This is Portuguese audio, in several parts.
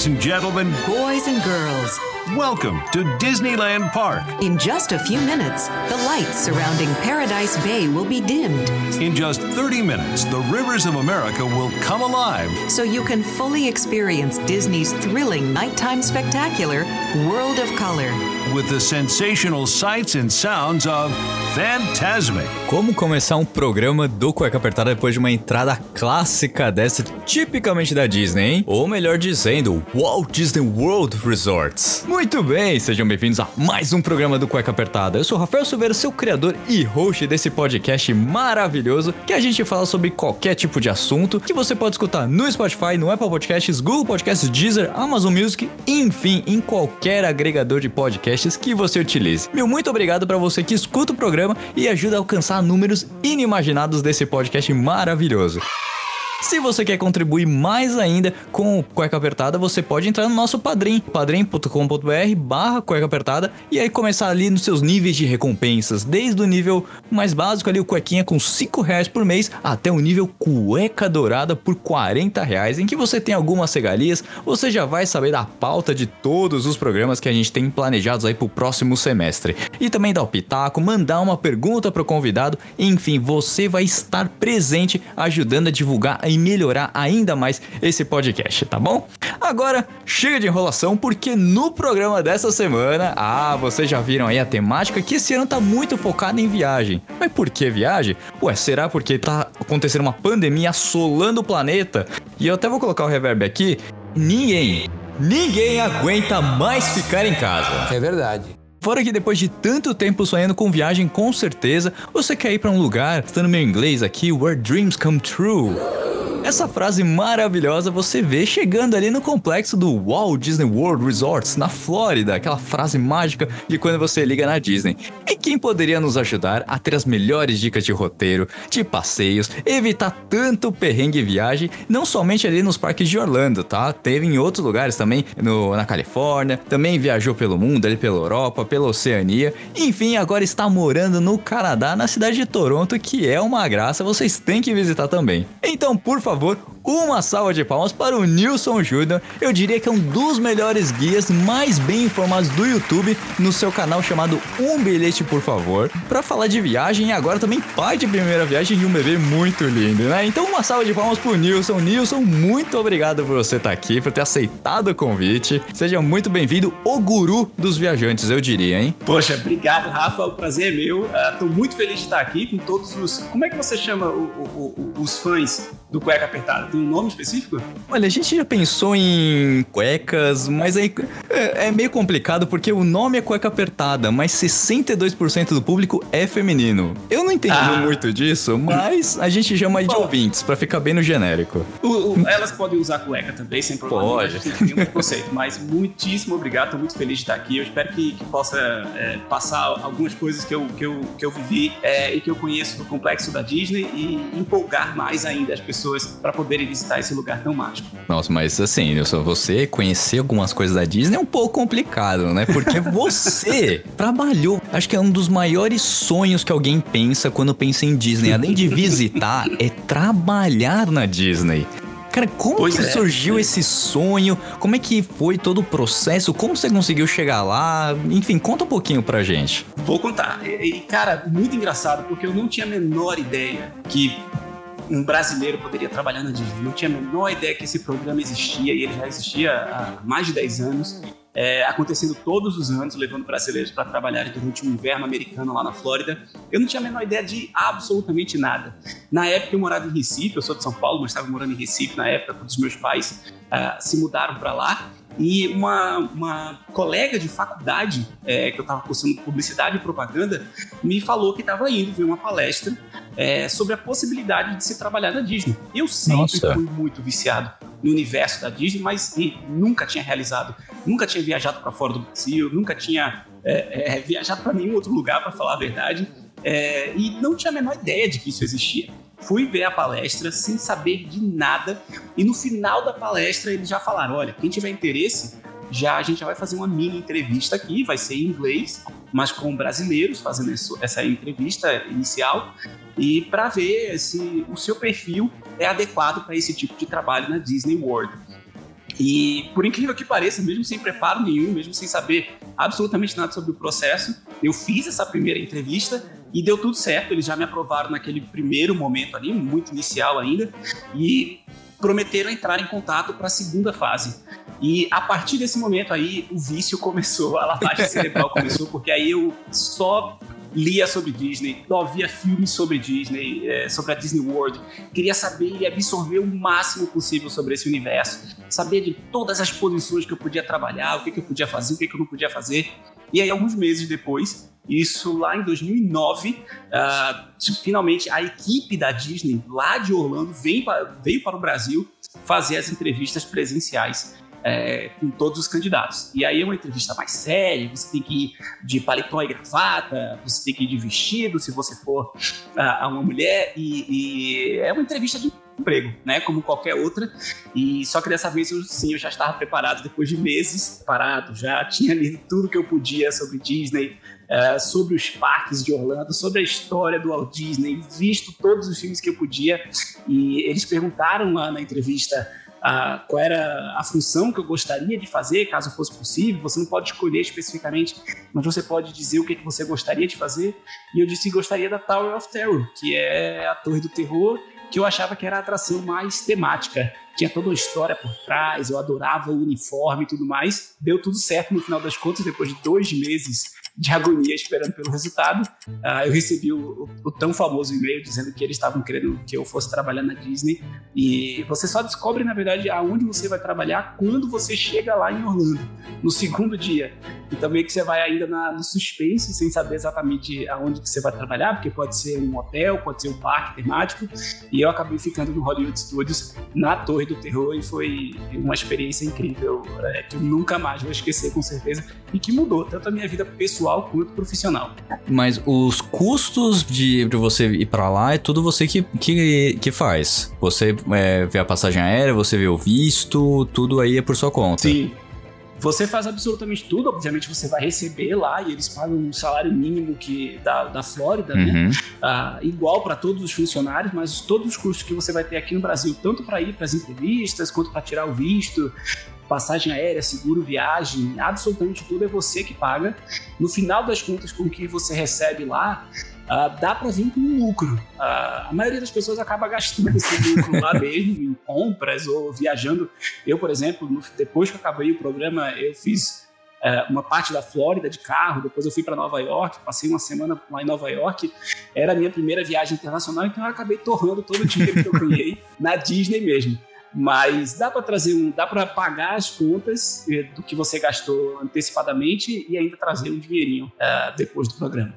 Ladies and gentlemen, Boys and girls, welcome to Disneyland Park. in just a few minutes, the lights surrounding Paradise Bay will be dimmed In just 30 minutes, the rivers of America will come alive so you can fully experience Disney's thrilling nighttime spectacular, World of Color. With the sensational sights and sounds of Fantasmic. Como começar um programa do Cueca Apertada depois de uma entrada clássica dessa, tipicamente da Disney, hein? Ou melhor dizendo, Walt Disney World Resorts. Muito bem, sejam bem-vindos a mais um programa do Cueca Apertada. Eu sou Rafael Silveira, seu criador e host desse podcast maravilhoso, que a gente fala sobre qualquer tipo de assunto, que você pode escutar no Spotify, no Apple Podcasts, Google Podcasts, Deezer, Amazon Music, enfim, em qualquer agregador de podcasts que você utilize. Meu muito obrigado para você que escuta o programa e ajuda a alcançar números inimaginados desse podcast maravilhoso. Se você quer contribuir mais ainda com o Cueca Apertada, você pode entrar no nosso Padrim, padrim.com.br barra Cueca Apertada, e aí começar ali nos seus níveis de recompensas, desde o nível mais básico ali, o Cuequinha com 5 reais por mês, até o nível Cueca Dourada por 40 reais, em que você tem algumas regalias, você já vai saber da pauta de todos os programas que a gente tem planejados aí pro próximo semestre. E também dar o pitaco, mandar uma pergunta pro convidado, enfim, você vai estar presente ajudando a divulgar e melhorar ainda mais esse podcast, tá bom? Agora, chega de enrolação, porque no programa dessa semana, ah, vocês já viram aí a temática que esse ano tá muito focada em viagem. Mas por que viagem? Ué, será porque tá acontecendo uma pandemia assolando o planeta? E eu até vou colocar o reverb aqui. Ninguém, ninguém aguenta mais ficar em casa. É verdade. Fora que depois de tanto tempo sonhando com viagem, com certeza, você quer ir pra um lugar, estando meu inglês aqui, where dreams come true. Essa frase maravilhosa você vê chegando ali no complexo do Walt Disney World Resorts, na Flórida, aquela frase mágica de quando você liga na Disney. E quem poderia nos ajudar a ter as melhores dicas de roteiro, de passeios, evitar tanto perrengue e viagem, não somente ali nos parques de Orlando, tá? Teve em outros lugares também, no, na Califórnia, também viajou pelo mundo, ali pela Europa, pela Oceania, enfim, agora está morando no Canadá, na cidade de Toronto, que é uma graça, vocês têm que visitar também. Então, por favor, uma salva de palmas para o Nilson Júnior. Eu diria que é um dos melhores guias mais bem informados do YouTube no seu canal chamado Um Bilhete, por favor, para falar de viagem e agora também pai de primeira viagem de um bebê muito lindo, né? Então, uma salva de palmas pro Nilson. Nilson, muito obrigado por você estar aqui, por ter aceitado o convite. Seja muito bem-vindo, o guru dos viajantes, eu diria, hein? Poxa, obrigado, Rafa. O prazer é meu. Estou muito feliz de estar aqui com todos os. Como é que você chama o- o- o- os fãs do Cueca Apertada? Tem um nome específico? Olha, a gente já pensou em cuecas, mas aí é, é meio complicado porque o nome é cueca apertada, mas 62% do público é feminino. Eu não entendi Ah. muito disso, mas a gente chama aí de ouvintes, pra ficar bem no genérico. O- o- elas podem usar cueca também, sem problema. Pode. Não tem nenhum preconceito. Mas muitíssimo obrigado. Estou muito feliz de estar aqui. Eu espero que, que possa é, passar algumas coisas que eu, que eu, que eu vivi é, e que eu conheço do complexo da Disney e empolgar mais ainda as pessoas para poderem visitar esse lugar tão mágico. Nossa, mas assim, Nilson, você conhecer algumas coisas da Disney é um pouco complicado, né? Porque você trabalhou. Acho que é um dos maiores sonhos que alguém pensa quando pensa em Disney. Além de visitar, é trabalhar na Disney. Cara, como Pois que é, surgiu é. esse sonho? Como é que foi todo o processo? Como você conseguiu chegar lá? Enfim, conta um pouquinho pra gente. Vou contar. E, cara, muito engraçado, porque eu não tinha a menor ideia que um brasileiro poderia trabalhar na Disney. Não tinha a menor ideia que esse programa existia, e ele já existia há mais de 10 anos, é, acontecendo todos os anos, levando brasileiros para trabalharem durante o inverno americano lá na Flórida. Eu não tinha a menor ideia de absolutamente nada. Na época eu morava em Recife, eu sou de São Paulo, mas estava morando em Recife na época, quando os meus pais ah, se mudaram para lá. E uma, uma colega de faculdade, é, que eu estava cursando publicidade e propaganda, me falou que estava indo ver uma palestra é, sobre a possibilidade de se trabalhar na Disney. Eu sempre Nossa. fui muito viciado no universo da Disney, mas nunca tinha realizado, nunca tinha viajado para fora do Brasil, nunca tinha é, é, viajado para nenhum outro lugar, para falar a verdade, é, e não tinha a menor ideia de que isso existia. Fui ver a palestra sem saber de nada, e no final da palestra eles já falaram: olha, quem tiver interesse, já a gente já vai fazer uma mini entrevista aqui, vai ser em inglês, mas com brasileiros fazendo isso- essa entrevista inicial e para ver se o seu perfil é adequado para esse tipo de trabalho na Disney World. E por incrível que pareça, mesmo sem preparo nenhum, mesmo sem saber absolutamente nada sobre o processo, eu fiz essa primeira entrevista e deu tudo certo. Eles já me aprovaram naquele primeiro momento ali, muito inicial ainda, e prometeram entrar em contato para a segunda fase. E a partir desse momento aí, o vício começou, a lavagem cerebral começou, porque aí eu só lia sobre Disney, só via filmes sobre Disney, eh, sobre a Disney World, queria saber e absorver o máximo possível sobre esse universo, saber de todas as posições que eu podia trabalhar, o que, que eu podia fazer, o que, que eu não podia fazer. E aí, alguns meses depois, isso lá em 2009, ah, finalmente a equipe da Disney lá de Orlando veio para, veio para o Brasil fazer as entrevistas presenciais é, com todos os candidatos. E aí é uma entrevista mais séria, você tem que ir de paletó e gravata, você tem que ir de vestido se você for ah, uma mulher, e, e é uma entrevista de emprego, né, como qualquer outra, e só que dessa vez eu, sim, eu já estava preparado depois de meses parado, já tinha lido tudo que eu podia sobre Disney, eh, sobre os parques de Orlando, sobre a história do Walt Disney, visto todos os filmes que eu podia, e eles perguntaram lá na entrevista ah, qual era a função que eu gostaria de fazer, caso fosse possível. Você não pode escolher especificamente, mas você pode dizer o que, que você gostaria de fazer. E eu disse que gostaria da Tower of Terror, que é a Torre do Terror, que eu achava que era a atração mais temática. Tinha toda uma história por trás, eu adorava o uniforme e tudo mais. Deu tudo certo no final das contas, depois de dois meses de agonia esperando pelo resultado. Ah, eu recebi o, o- o tão famoso e-mail dizendo que eles estavam querendo que eu fosse trabalhar na Disney. E você só descobre, na verdade, aonde você vai trabalhar quando você chega lá em Orlando, no segundo dia. Então meio que você vai ainda na- no suspense, sem saber exatamente aonde que você vai trabalhar, porque pode ser um hotel, pode ser um parque temático. E eu acabei ficando no Hollywood Studios, na Torre do Terror, e foi uma experiência incrível, é, que eu nunca mais vou esquecer, com certeza, e que mudou tanto a minha vida pessoal quanto profissional. Mas os custos de, de você ir pra lá é tudo você que, que, que faz. Você é, vê a passagem aérea, você vê o visto, tudo aí é por sua conta. Sim. Você faz absolutamente tudo, obviamente você vai receber lá e eles pagam um salário mínimo que da, da Flórida, né? Uhum. Ah, igual para todos os funcionários, mas todos os custos que você vai ter aqui no Brasil, tanto para ir para as entrevistas, quanto para tirar o visto, passagem aérea, seguro, viagem, absolutamente tudo é você que paga. No final das contas, com o que você recebe lá, ah, dá para vir com um lucro. Ah, a maioria das pessoas acaba gastando esse lucro lá mesmo, em compras ou viajando. Eu, por exemplo, no- depois que acabei o programa, eu fiz é, uma parte da Flórida de carro, depois eu fui para Nova York, passei uma semana lá em Nova York. Era a minha primeira viagem internacional, então eu acabei torrando todo o dinheiro que eu ganhei na Disney mesmo. Mas dá para trazer um, dá para pagar as contas eh, do que você gastou antecipadamente e ainda trazer um dinheirinho eh, depois do programa.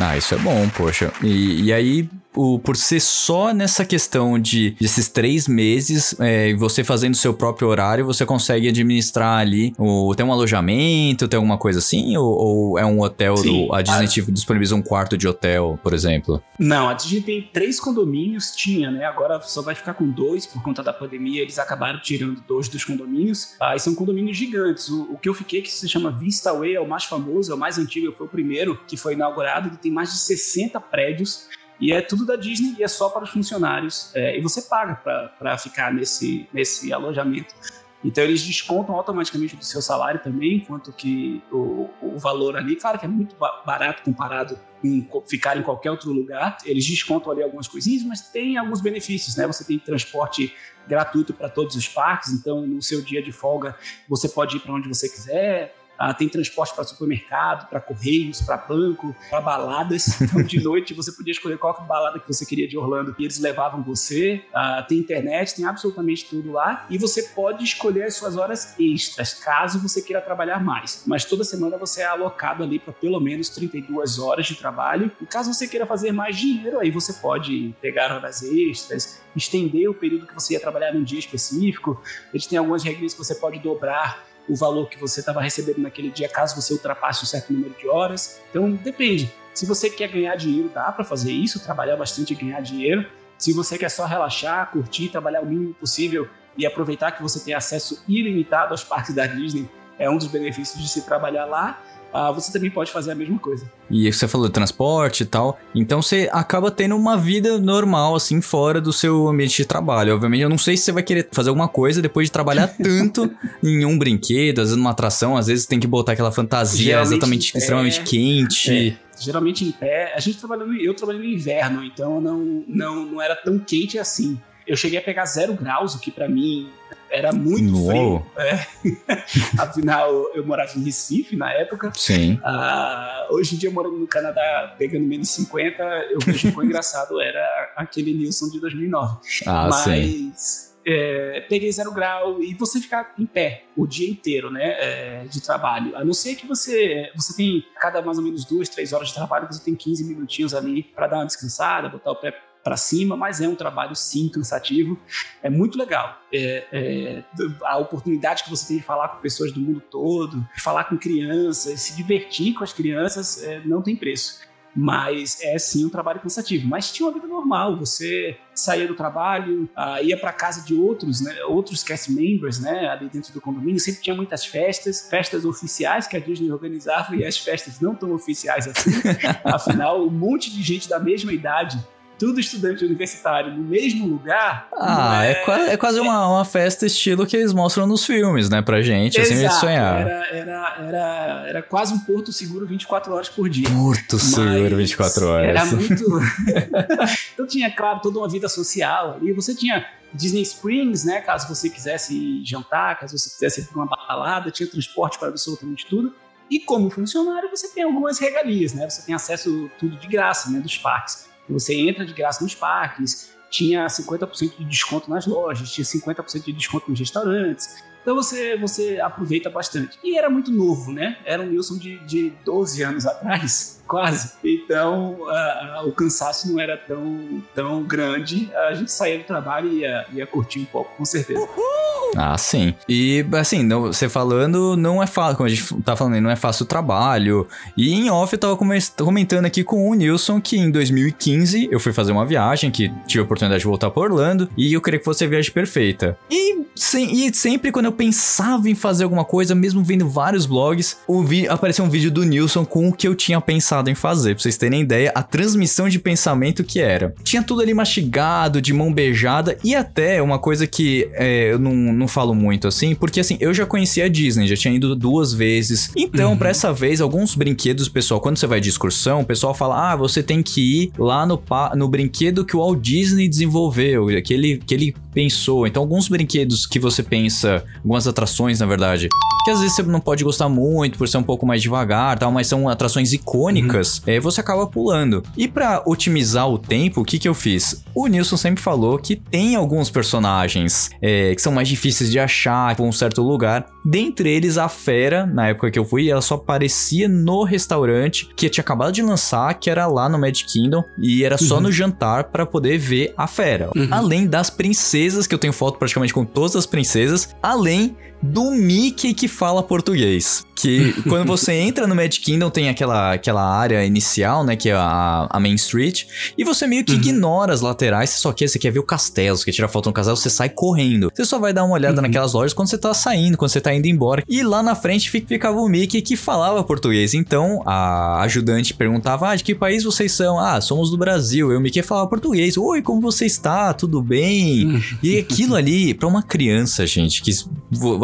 Ah, isso é bom, poxa. E, e aí, o, por ser só nessa questão de desses três meses, é, você fazendo seu próprio horário, você consegue administrar ali. O, tem um alojamento, tem alguma coisa assim? Ou, ou é um hotel? Do- a Disney tipo, disponibiliza um quarto de hotel, por exemplo? Não, a Disney tem três condomínios, tinha, né? Agora só vai ficar com dois por conta da pandemia. Eles acabaram tirando dois dos condomínios. Ah, e são condomínios gigantes. O, o que eu fiquei, que se chama Vista Way, é o mais famoso, é o mais antigo, foi o primeiro que foi inaugurado. Ele tem mais de 60 prédios. E é tudo da Disney e é só para os funcionários. É, e você paga para ficar nesse, nesse alojamento. Então eles descontam automaticamente do seu salário também, enquanto que o, o valor ali, claro que é muito ba- barato comparado em co- ficar em qualquer outro lugar. Eles descontam ali algumas coisinhas, mas tem alguns benefícios, né? Você tem transporte gratuito para todos os parques, então no seu dia de folga você pode ir para onde você quiser. Ah, tem transporte para supermercado, para correios, para banco, para baladas. Então, de noite você podia escolher qual balada que você queria de Orlando e eles levavam você. Ah, tem internet, tem absolutamente tudo lá. E você pode escolher as suas horas extras, caso você queira trabalhar mais. Mas toda semana você é alocado ali para pelo menos 32 horas de trabalho. E caso você queira fazer mais dinheiro, aí você pode pegar horas extras, estender o período que você ia trabalhar num dia específico. Eles têm algumas regras que você pode dobrar o valor que você estava recebendo naquele dia, caso você ultrapasse um certo número de horas. Então, depende. Se você quer ganhar dinheiro, dá para fazer isso, trabalhar bastante e ganhar dinheiro. Se você quer só relaxar, curtir, trabalhar o mínimo possível e aproveitar que você tem acesso ilimitado aos parques da Disney, é um dos benefícios de se trabalhar lá ah, você também pode fazer a mesma coisa. E você falou de transporte e tal, então você acaba tendo uma vida normal, assim, fora do seu ambiente de trabalho. Obviamente, eu não sei se você vai querer fazer alguma coisa depois de trabalhar tanto em um brinquedo, às vezes numa atração, às vezes tem que botar aquela fantasia Geralmente exatamente, extremamente quente. É geralmente em pé. A gente trabalhando, eu trabalhei no inverno, então não, não, não era tão quente assim. Eu cheguei a pegar zero graus, o que para mim era muito Uou. frio. É. Afinal, eu morava em Recife na época. Sim. Ah, hoje em dia, morando no Canadá, pegando menos 50, eu vejo quão engraçado era aquele Nilson de 2009. Ah, Mas, sim. É, peguei zero grau e você ficar em pé o dia inteiro, né, é, de trabalho. A não ser que você você tem cada mais ou menos duas, três horas de trabalho, você tem 15 minutinhos ali para dar uma descansada, botar o pé para cima, mas é um trabalho sim cansativo. É muito legal. É, é, a oportunidade que você tem de falar com pessoas do mundo todo, falar com crianças, se divertir com as crianças, é, não tem preço. Mas é sim um trabalho cansativo. Mas tinha uma vida normal. Você saía do trabalho, uh, ia para casa de outros, né, outros cast members, né, ali dentro do condomínio. Sempre tinha muitas festas, festas oficiais que a Disney organizava e as festas não tão oficiais assim. Afinal, um monte de gente da mesma idade tudo estudante universitário no mesmo lugar. Ah, é, é, é, quase uma, uma festa estilo que eles mostram nos filmes, né, pra gente, assim, Exato, assim, de sonhar. Era, era, era, era quase um porto seguro 24 horas por dia. Porto seguro 24 horas. Era muito. então tinha, claro, toda uma vida social ali. Você tinha Disney Springs, né, caso você quisesse jantar, caso você quisesse ir para uma balada, tinha transporte para absolutamente tudo. E como funcionário, você tem algumas regalias, né? Você tem acesso tudo de graça, né, dos parques. Você entra de graça nos parques, tinha 50% de desconto nas lojas, tinha 50% de desconto nos restaurantes. Então você, você aproveita bastante. E era muito novo, né? Era um Nilson de, de 12 anos atrás, quase. Então o cansaço não era tão, tão grande. A gente saía do trabalho e ia, ia curtir um pouco, com certeza. Uhul! Ah, sim. E, assim, não, você falando, não é fácil, como a gente tá falando, não é fácil o trabalho. E em off eu tava comentando aqui com o Nilson que em 2015 eu fui fazer uma viagem, que tive a oportunidade de voltar pra Orlando, e eu queria que fosse a viagem perfeita. E, sim, e sempre quando eu pensava em fazer alguma coisa, mesmo vendo vários blogs, apareceu um vídeo do Nilson com o que eu tinha pensado em fazer. Pra vocês terem ideia, a transmissão de pensamento que era. Tinha tudo ali mastigado, de mão beijada, e até uma coisa que é, eu não não falo muito assim, porque assim, eu já conhecia a Disney, já tinha ido duas vezes. Então, uhum. para essa vez, alguns brinquedos, pessoal, quando você vai de excursão, o pessoal fala: ah, você tem que ir lá no, no brinquedo que o Walt Disney desenvolveu, que ele, que ele pensou. Então, alguns brinquedos que você pensa, algumas atrações, na verdade, que às vezes você não pode gostar muito por ser um pouco mais devagar, tal, mas são atrações icônicas, uhum. é, você acaba pulando. E para otimizar o tempo, o que que eu fiz? O Nilson sempre falou que tem alguns personagens é, que são mais difíceis de achar por um certo lugar. Dentre eles, a Fera, na época que eu fui, ela só aparecia no restaurante que tinha acabado de lançar, que era lá no Magic Kingdom, e era só uhum. no jantar para poder ver a Fera. Uhum. Além das princesas, que eu tenho foto praticamente com todas as princesas, além do Mickey que fala português. Que quando você entra no Magic Kingdom tem aquela, aquela área inicial, né? Que é a, a Main Street. E você meio que uhum. ignora as laterais, você só quer, você quer ver o castelo, você quer tirar foto no castelo, você sai correndo. Você só vai dar uma olhada uhum. naquelas lojas quando você tá saindo, quando você tá indo embora. E lá na frente ficava o Mickey que falava português. Então a ajudante perguntava: Ah, de que país vocês são? Ah, somos do Brasil. E o Mickey falava português. Oi, como você está? Tudo bem? Uhum. E aquilo ali, pra uma criança, gente, que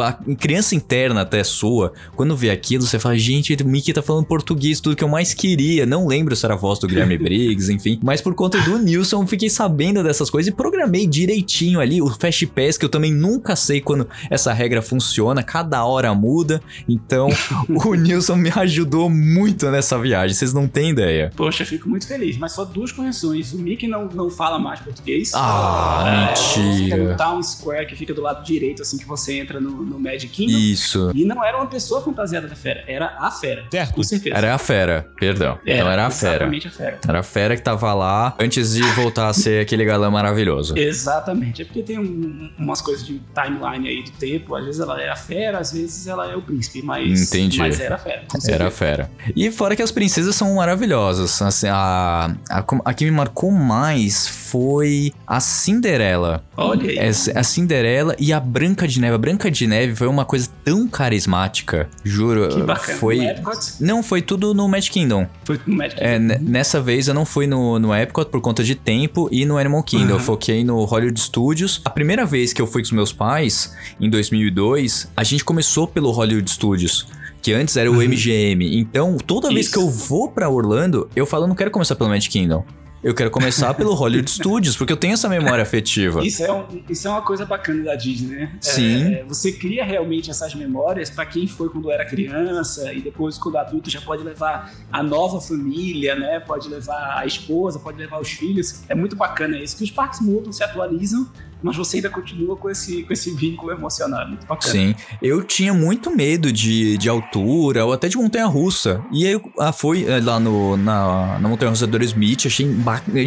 a criança interna até sua, quando vê aquilo, você fala, gente, o Mickey tá falando português, tudo que eu mais queria. Não lembro se era a voz do Guilherme Briggs, enfim. Mas por conta do Nilson, fiquei sabendo dessas coisas e programei direitinho ali o Fast Pass, que eu também nunca sei quando essa regra funciona, cada hora muda. Então, o Nilson me ajudou muito nessa viagem, vocês não têm ideia. Poxa, fico muito feliz. Mas só duas correções. O Mickey não, não fala mais português. Ah, mentira. Fica no Town Square, que fica do lado direito, assim que você entra no, no Magic Kingdom. Isso. E não era uma pessoa fantasiada da fera, era a fera. Certo. Com certeza. Era a fera, perdão. então era a fera. Exatamente a fera. Era a fera que tava lá antes de voltar a ser aquele galã maravilhoso. Exatamente. É porque tem um- umas coisas de timeline aí do tempo. Às vezes ela é a fera, às vezes ela é o príncipe. Mas, Entendi. mas era a fera. com Era fera. E fora que as princesas são maravilhosas. Assim, a, a, a que me marcou mais foi a Cinderela. Olha aí. Essa- a Cinderela e a Branca de Neve. A Branca de Neve foi uma coisa tão carismática. Juro. Que bacana. Foi. No Epcot? Não, foi tudo no Magic Kingdom. Foi no Magic É, Kingdom. ne- nessa vez eu não fui no, no Epcot por conta de tempo e no Animal Kingdom. Eu foquei no Hollywood Studios. A primeira vez que eu fui com os meus pais, em 2002, a gente começou pelo Hollywood Studios. Que antes era o MGM. Então, toda vez Isso. que eu vou pra Orlando, eu falo, não quero começar pelo Magic Kingdom. Eu quero começar pelo Hollywood Studios, porque eu tenho essa memória afetiva. Isso é, um- isso é uma coisa bacana da Disney, né? Sim. É, você cria realmente essas memórias pra quem foi quando era criança e depois quando adulto já pode levar a nova família, né? Pode levar a esposa, pode levar os filhos. É muito bacana isso, que os parques mudam, se atualizam, mas você ainda continua com esse, com esse vínculo emocional. Muito bacana. Sim, eu tinha muito medo de, de altura ou até de montanha-russa. E aí eu ah, fui eh, lá no, na, na montanha-russa do Smith, achei,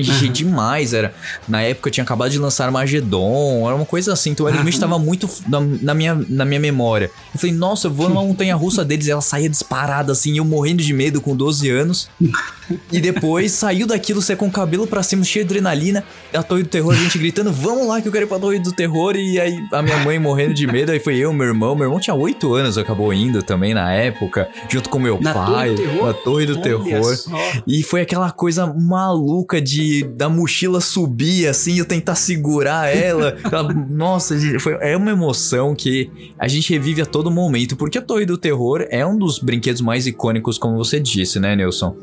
achei demais. Era, na época eu tinha acabado de lançar Armagedon, era uma coisa assim. Então o Aerosmith tava muito na, na minha, na minha memória. Eu falei, nossa, eu vou numa montanha-russa deles, e ela saía disparada assim, eu morrendo de medo com 12 anos. E depois saiu daquilo, você com o cabelo pra cima, cheio de adrenalina, a Torre do Terror, a gente gritando, vamos lá que eu quero pra Torre do Terror. E aí a minha mãe morrendo de medo, aí foi eu, meu irmão. Meu irmão tinha 8 anos, acabou indo também na época, junto com meu Na pai, Torre na Torre do Olha Terror. só. E foi aquela coisa maluca de da mochila subir assim, eu tentar segurar ela. Aquela- Nossa, foi, é uma emoção que a gente revive a todo momento, porque a Torre do Terror é um dos brinquedos mais icônicos, como você disse, né, Nilson?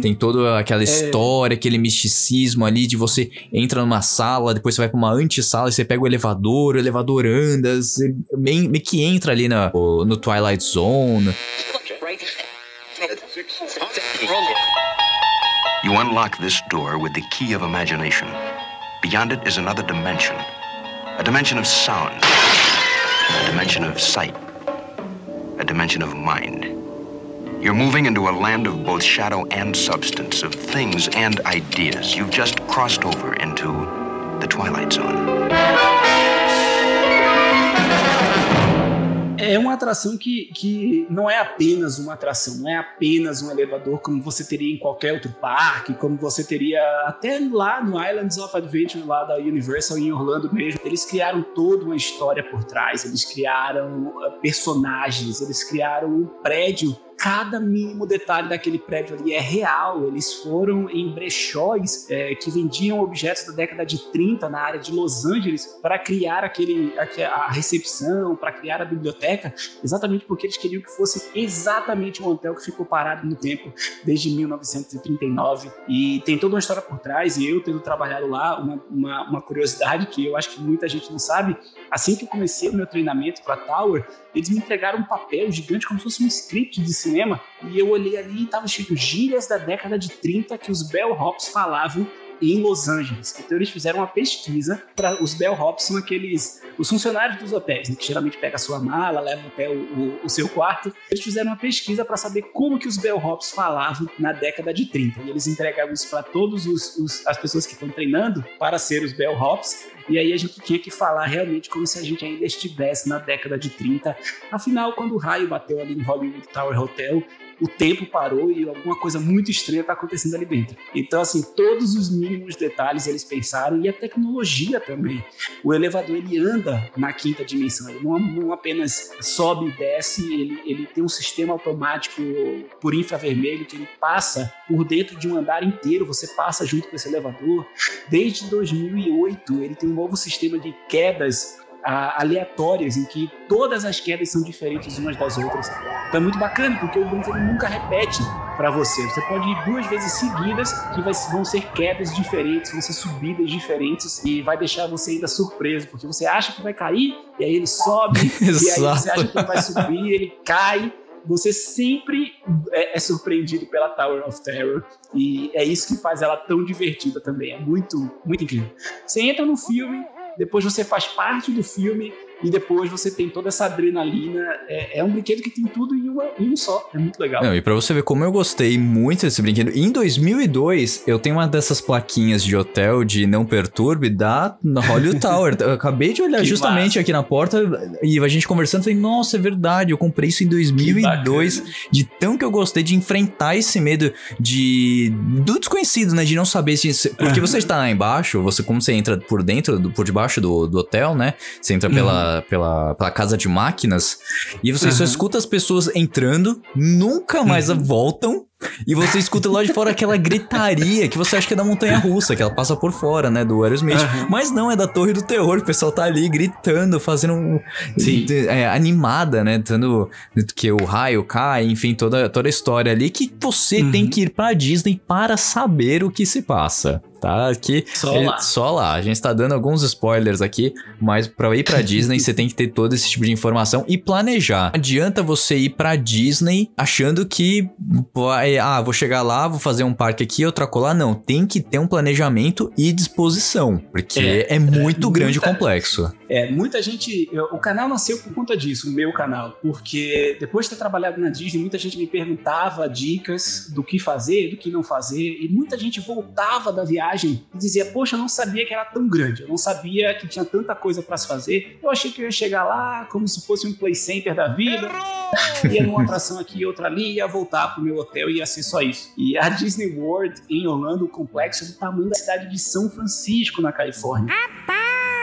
Tem toda aquela história, aquele misticismo ali de você entra numa sala, depois você vai pra uma antessala você pega o elevador, o elevador anda, você meio, meio que entra ali na, no Twilight Zone. You unlock this door with the key of imagination. Beyond it is another dimension a dimension of sound, a dimension of sight, a dimension of mind. You're moving into a land of both shadow and substance, of things and ideas. You've just crossed over into the Twilight Zone. É uma atração que, que não é apenas uma atração, não é apenas um elevador como você teria em qualquer outro parque, como você teria até lá no Islands of Adventure, lá da Universal em Orlando mesmo. Eles criaram toda uma história por trás, eles criaram uh, personagens, eles criaram um prédio. Cada mínimo detalhe daquele prédio ali é real. Eles foram em brechóis é, que vendiam objetos da década de 30 na área de Los Angeles para criar aquele, aque- a recepção, para criar a biblioteca, exatamente porque eles queriam que fosse exatamente um hotel que ficou parado no tempo desde 1939. E tem toda uma história por trás, e eu tendo trabalhado lá, uma, uma, uma curiosidade que eu acho que muita gente não sabe, assim que eu comecei o meu treinamento para Tower, eles me entregaram um papel gigante como se fosse um script de cinema, e eu olhei ali e estava escrito gírias da década de 30 que os bellhops falavam em Los Angeles. Então eles fizeram uma pesquisa para os bellhops são aqueles os funcionários dos hotéis, né, que geralmente pega a sua mala, leva até o, o- o seu quarto. Eles fizeram uma pesquisa para saber como que os bellhops falavam na década de 30. E eles entregavam isso para todos os, os- as pessoas que estão treinando para ser os bellhops. E aí a gente tinha que falar realmente como se a gente ainda estivesse na década de 30. Afinal, quando o raio bateu ali no Hollywood Tower Hotel, o tempo parou e alguma coisa muito estranha está acontecendo ali dentro. Então, assim, todos os mínimos detalhes eles pensaram e a tecnologia também. O elevador ele anda na quinta dimensão. Ele não, não apenas sobe e desce, ele, ele tem um sistema automático por infravermelho que ele passa por dentro de um andar inteiro. Você passa junto com esse elevador. Desde 2008, ele tem um novo sistema de quedas aleatórias em que todas as quedas são diferentes umas das outras. Então é muito bacana porque o brinquedo nunca repete para você. Você pode ir duas vezes seguidas que vai, vão ser quedas diferentes, vão ser subidas diferentes e vai deixar você ainda surpreso porque você acha que vai cair e aí ele sobe e aí você acha que vai subir e ele cai você sempre é, é, surpreendido pela Tower of Terror e é isso que faz ela tão divertida também. É muito, muito incrível. Você entra no filme, depois você faz parte do filme e depois você tem toda essa adrenalina. É, é um brinquedo que tem tudo em, uma, em, um só. É muito legal. Não, e pra você ver como eu gostei muito desse brinquedo, em 2002 eu tenho uma dessas plaquinhas de hotel de não perturbe da Hollywood Tower. eu acabei de olhar justamente massa. aqui na porta e a gente conversando, falei, nossa, é verdade, eu comprei isso em 2002. De tão que eu gostei de enfrentar esse medo de do desconhecido, né? De não saber se. Porque você está lá embaixo, você, como você entra por dentro, por debaixo do, do hotel, né? Você entra pela. Uhum pela, pela, casa de máquinas e você uhum. só escuta as pessoas entrando, nunca mais uhum. voltam e você escuta lá de fora aquela gritaria que você acha que é da montanha russa, que ela passa por fora, né? Do Aerosmith. Uhum. Mas não, é da Torre do Terror. O pessoal tá ali gritando, fazendo um. É, animada, né? Tendo que o raio cai, enfim, toda, toda a história ali. Que você uhum. tem que ir pra Disney para saber o que se passa tá? Aqui, só lá. Só lá. A gente tá dando alguns spoilers aqui, mas para ir para Disney você tem que ter todo esse tipo de informação e planejar. adianta você ir para Disney achando que vai, ah, vou chegar lá, vou fazer um parque aqui, outra colar. Não, tem que ter um planejamento e disposição, porque é, é muito é, grande e complexo. É, muita gente. Eu, o canal nasceu por conta disso, o meu canal, porque depois de ter trabalhado na Disney, muita gente me perguntava dicas do que fazer, do que não fazer, e muita gente voltava da viagem e dizia: Poxa, eu não sabia que era tão grande, eu não sabia que tinha tanta coisa para se fazer. Eu achei que eu ia chegar lá como se fosse um play center da vida, ia numa atração aqui e outra ali, ia voltar pro meu hotel e ia ser só isso. E a Disney World em Orlando, o complexo é do tamanho da cidade de São Francisco, na Califórnia.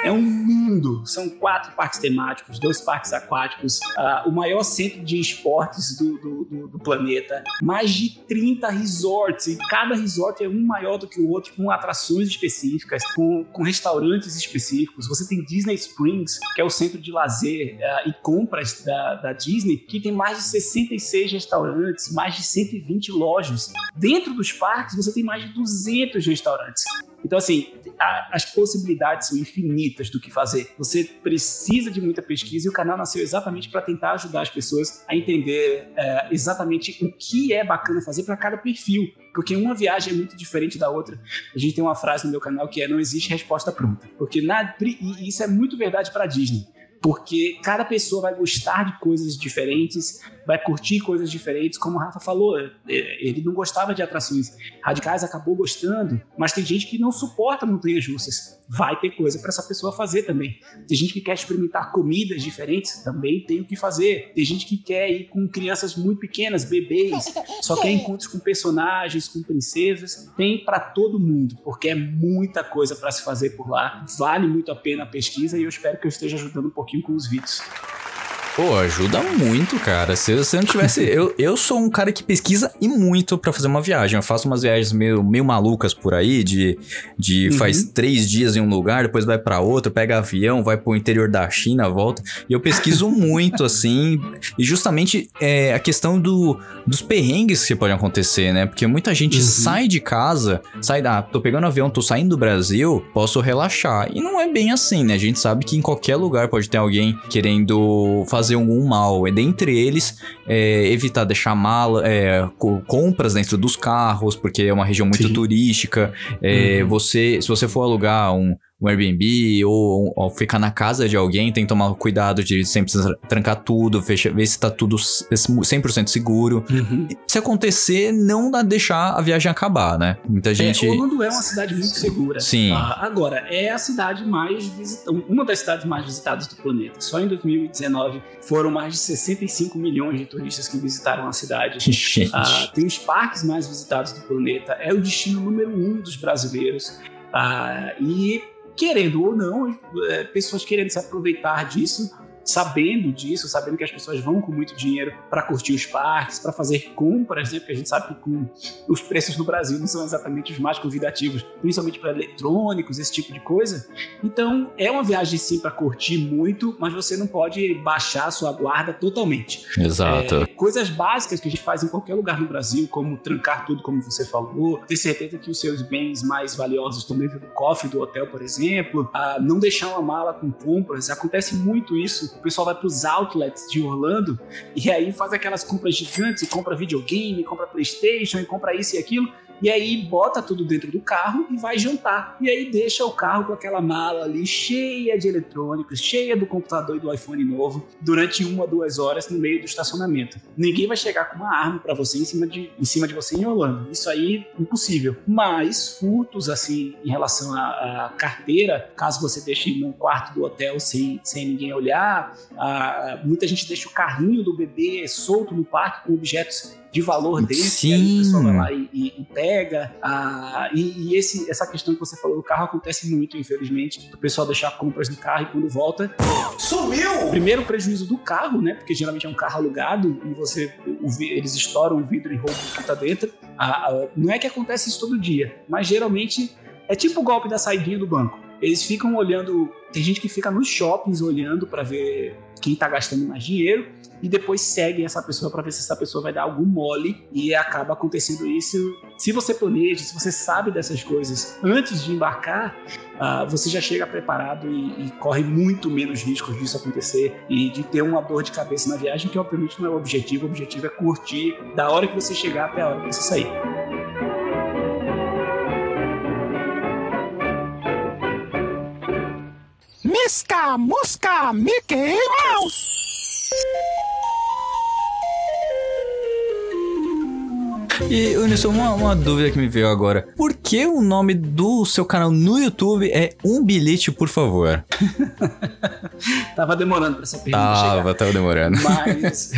É um mundo. São quatro parques temáticos, dois parques aquáticos, uh, o maior centro de esportes do, do, do, do, planeta, mais de 30 resorts, e cada resort é um maior do que o outro, com atrações específicas, com, com restaurantes específicos. Você tem Disney Springs, que é o centro de lazer uh, e compras da, da Disney, que tem mais de 66 restaurantes, mais de 120 lojas. Dentro dos parques, você tem mais de 200 restaurantes. Então, assim, as possibilidades são infinitas do que fazer. Você precisa de muita pesquisa e o canal nasceu exatamente para tentar ajudar as pessoas a entender é, exatamente o que é bacana fazer para cada perfil. Porque uma viagem é muito diferente da outra. A gente tem uma frase no meu canal que é: não existe resposta pronta. Porque na, e isso é muito verdade para Disney porque cada pessoa vai gostar de coisas diferentes, vai curtir coisas diferentes. Como o Rafa falou, é, ele não gostava de atrações radicais, acabou gostando, mas tem gente que não suporta montanhas russas. Vai ter coisa para essa pessoa fazer também. Tem gente que quer experimentar comidas diferentes, também tem o que fazer. Tem gente que quer ir com crianças muito pequenas, bebês, só quer encontros com personagens, com princesas. Tem para todo mundo, porque é muita coisa para se fazer por lá. Vale muito a pena a pesquisa e eu espero que eu esteja ajudando um pouquinho com os vídeos. Pô, ajuda muito, cara. Se você não tivesse. eu, eu sou um cara que pesquisa e muito para fazer uma viagem. Eu faço umas viagens meio, meio malucas por aí, de, de uhum. faz três dias em um lugar, depois vai para outro, pega avião, vai pro interior da China, volta. E eu pesquiso muito, assim. E justamente é, a questão do, dos perrengues que podem acontecer, né? Porque muita gente uhum. sai de casa, sai da. Ah, tô pegando avião, tô saindo do Brasil, posso relaxar. E não é bem assim, né? A gente sabe que em qualquer lugar pode ter alguém querendo fazer fazer algum mal. E dentre eles, é, evitar deixar mala, é, compras dentro dos carros, porque é uma região muito Sim. turística. É, uhum. Você, se você for alugar um um Airbnb ou, ou, ficar na casa de alguém, tem que tomar cuidado de sempre trancar tudo, fecha, ver se tá tudo 100% seguro. Uhum. Se acontecer, não deixar a viagem acabar, né? Muita é, gente. É, Orlando é uma cidade muito segura. Sim. Ah, agora, é a cidade mais visitada, uma das cidades mais visitadas do planeta. Só em 2019 foram mais de 65 milhões de turistas que visitaram a cidade. Ah, tem os parques mais visitados do planeta. É o destino número um dos brasileiros. Ah, e querendo ou não, é, pessoas querendo se aproveitar disso sabendo disso, sabendo que as pessoas vão com muito dinheiro para curtir os parques, para fazer compras, né? Porque a gente sabe que com os preços no Brasil não são exatamente os mais convidativos, principalmente para eletrônicos, esse tipo de coisa. Então, é uma viagem sim para curtir muito, mas você não pode baixar a sua guarda totalmente. Exato. É, coisas básicas que a gente faz em qualquer lugar no Brasil, como trancar tudo, como você falou, ter certeza que os seus bens mais valiosos estão dentro do cofre do hotel, por exemplo, a não deixar uma mala com compras. Acontece muito isso o pessoal vai para os outlets de Orlando e aí faz aquelas compras gigantes compra videogame, compra PlayStation compra isso e aquilo. E aí bota tudo dentro do carro e vai jantar. E aí deixa o carro com aquela mala ali cheia de eletrônicos, cheia do computador e do iPhone novo, durante uma, duas horas no meio do estacionamento. Ninguém vai chegar com uma arma para você em cima, de, em cima de você em Orlando. Isso aí, impossível. Mas furtos, assim, em relação à, carteira, caso você deixe no quarto do hotel sem, sem ninguém olhar, a, muita gente deixa o carrinho do bebê solto no parque com objetos de valor dele, Sim. aí o pessoal vai lá e, e, e pega. Ah, e, e esse, essa questão que você falou do carro acontece muito, infelizmente. O pessoal deixar compras no carro e quando volta. Sumiu! Primeiro o prejuízo do carro, né? Porque geralmente é um carro alugado e você. O, eles estouram o vidro e roubam o que tá dentro. Ah, ah, não é que acontece isso todo dia, mas geralmente é tipo o golpe da saidinha do banco. Eles ficam olhando. Tem gente que fica nos shoppings olhando para ver quem tá gastando mais dinheiro e depois seguem essa pessoa para ver se essa pessoa vai dar algum mole e acaba acontecendo isso. Se você planeja, se você sabe dessas coisas antes de embarcar, uh, você já chega preparado e, e, corre muito menos riscos disso acontecer e de ter uma dor de cabeça na viagem, que obviamente não é o objetivo. O objetivo é curtir da hora que você chegar até a hora que você sair. Misca, Musca, Mickey Mouse! E, Unison, uma, uma dúvida que me veio agora. Por que o nome do seu canal no YouTube é Um Bilhete, por favor? tava demorando pra essa pergunta tava, chegar. Tava demorando. Mas...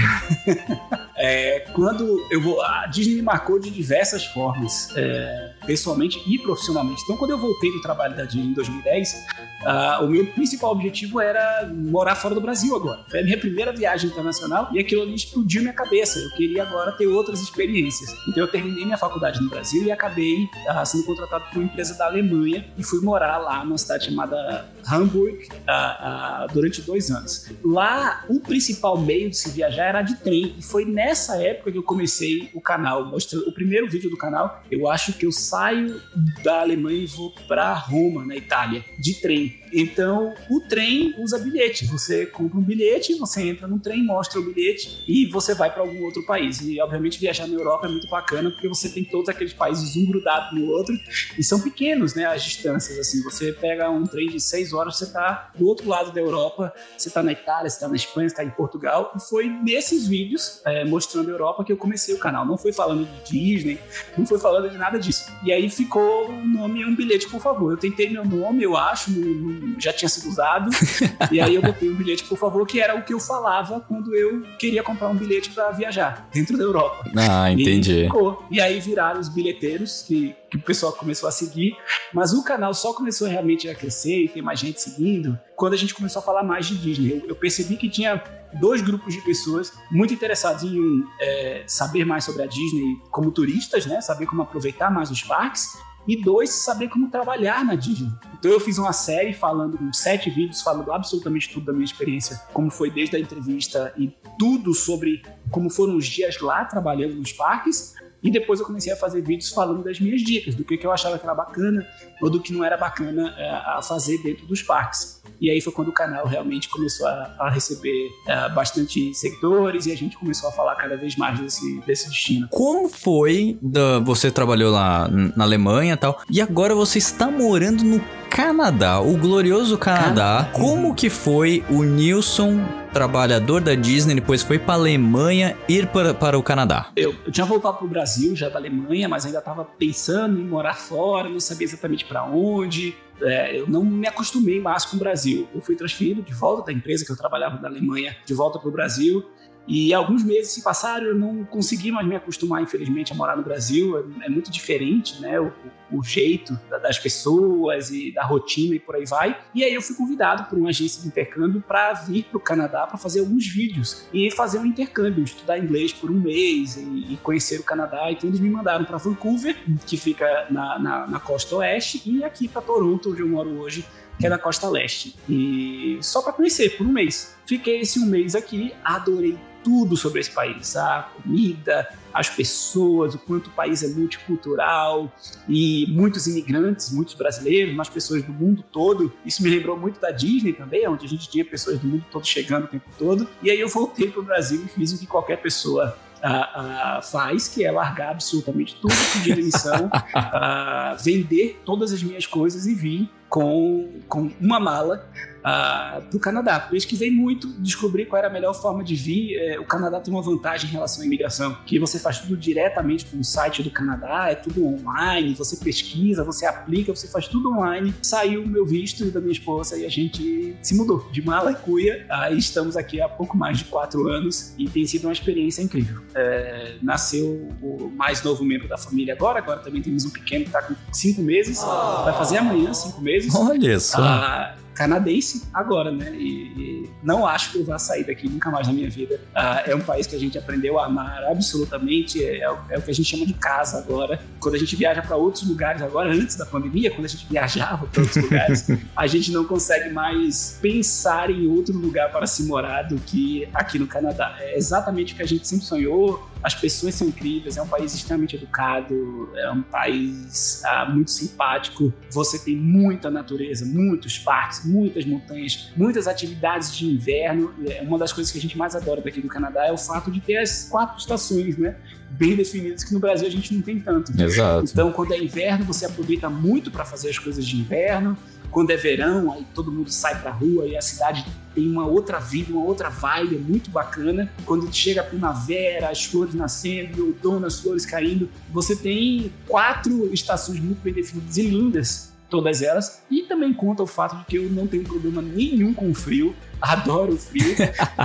é, quando eu vou... A Disney me marcou de diversas formas. É, pessoalmente e profissionalmente. Então, quando eu voltei do trabalho da Disney em 2010, uh, o meu principal objetivo era morar fora do Brasil agora. Foi a minha primeira viagem internacional e aquilo ali explodiu minha cabeça. Eu queria agora ter outras experiências. Então, eu terminei minha faculdade no Brasil e acabei uh, sendo contratado por uma empresa da Alemanha e fui morar lá numa cidade chamada Hamburg uh, durante dois anos. Lá, o principal meio de se viajar era de trem e foi nessa época que eu comecei o canal. O primeiro vídeo do canal, eu acho que eu saio da Alemanha e vou para Roma, na Itália, de trem. Então, o trem usa bilhete. Você compra um bilhete, você entra no trem, mostra o bilhete e você vai para algum outro país. E, obviamente, viajar na Europa é muito bacana porque você tem todos aqueles países um grudado no outro e são pequenos, né, as distâncias. Assim, você pega um trem de seis horas, você está do outro lado da Europa, você está na Itália, você está na Espanha, você está em Portugal. E foi nesses vídeos é, mostrando a Europa que eu comecei o canal. Não foi falando de Disney, não foi falando de nada disso. E aí ficou o nome um bilhete, por favor. Eu tentei meu nome, eu acho, no, no já tinha sido usado. e aí eu botei um bilhete, por favor, que era o que eu falava quando eu queria comprar um bilhete para viajar dentro da Europa. Ah, entendi. E, e aí viraram os bilheteiros que, que o pessoal começou a seguir. Mas o canal só começou realmente a crescer e ter mais gente seguindo quando a gente começou a falar mais de Disney. Eu, eu percebi que tinha dois grupos de pessoas muito interessados em um, é, saber mais sobre a Disney como turistas, né? Saber como aproveitar mais os parques e dois, saber como trabalhar na Disney. Então eu fiz uma série falando, sete vídeos falando absolutamente tudo da minha experiência, como foi desde a entrevista e tudo sobre como foram os dias lá trabalhando nos parques. E depois eu comecei a fazer vídeos falando das minhas dicas, do que, que eu achava que era bacana ou do que não era bacana é, a fazer dentro dos parques. E aí foi quando o canal realmente começou a, a receber é, bastante seguidores e a gente começou a falar cada vez mais desse, desse destino. Como foi? Da, você trabalhou lá na Alemanha e tal, e agora você está morando no Canadá, o glorioso Canadá. Canadá. Como que foi o Nilson, trabalhador da Disney, depois foi para Alemanha, ir para, para o Canadá? Eu, eu tinha voltado para o Brasil já da Alemanha, mas ainda estava pensando em morar fora, não sabia exatamente para onde. É, eu não me acostumei mais com o Brasil. Eu fui transferido de volta da empresa que eu trabalhava da Alemanha, de volta para o Brasil. E alguns meses se passaram, eu não consegui mais me acostumar, infelizmente, a morar no Brasil. É, é muito diferente, né? O, o jeito das pessoas e da rotina e por aí vai. E aí eu fui convidado por uma agência de intercâmbio para vir para o Canadá para fazer alguns vídeos e fazer um intercâmbio, estudar inglês por um mês e, e conhecer o Canadá. Então eles me mandaram para Vancouver, que fica na, na, na costa oeste, e aqui para Toronto, onde eu moro hoje, que é na costa leste. E só para conhecer por um mês. Fiquei esse um mês aqui, adorei tudo sobre esse país, a comida, as pessoas, o quanto o país é multicultural e muitos imigrantes, muitos brasileiros, mas pessoas do mundo todo. Isso me lembrou muito da Disney também, onde a gente tinha pessoas do mundo todo chegando o tempo todo. E aí eu voltei para o Brasil e fiz o que qualquer pessoa Uh, uh, faz, que é largar absolutamente tudo, pedir demissão, uh, vender todas as minhas coisas e vir com, com uma mala uh, ah, para o Canadá. Pesquisei muito, descobri qual era a melhor forma de vir. É, o Canadá tem uma vantagem em relação à imigração, que você faz tudo diretamente com o site do Canadá, é tudo online, você pesquisa, você aplica, você faz tudo online. Saiu o meu visto da minha esposa e a gente se mudou de mala e cuia. Aí estamos aqui há pouco mais de quatro anos e tem sido uma experiência incrível. É, nasceu o mais novo membro da família agora, agora também temos um pequeno que está com cinco meses, vai fazer amanhã cinco meses. Olha só. Ah, canadense agora, né? E, e, não acho que eu vá sair daqui nunca mais na minha vida. Ah, é um país que a gente aprendeu a amar absolutamente, é, é, é o que a gente chama de casa agora. Quando a gente viaja para outros lugares agora, antes da pandemia, quando a gente viajava para outros lugares, a gente não consegue mais pensar em outro lugar para se morar do que aqui no Canadá. É exatamente o que a gente sempre sonhou. As pessoas são incríveis, é um país extremamente educado, é um país ah, muito simpático. Você tem muita natureza, muitos parques, muitas montanhas, muitas atividades de inverno. É, uma das coisas que a gente mais adora daqui do Canadá é o fato de ter as quatro estações, né? Bem definidas, que no Brasil a gente não tem tanto. Exato. Então, quando é inverno, você aproveita muito para fazer as coisas de inverno. Quando é verão, aí todo mundo sai pra rua e a cidade tem uma outra vida, uma outra vibe, é muito bacana. Quando chega a primavera, as flores nascendo, outono, as flores caindo, você tem quatro estações muito bem definidas e lindas, todas elas. E também conta o fato de que eu não tenho problema nenhum com o frio adoro o frio.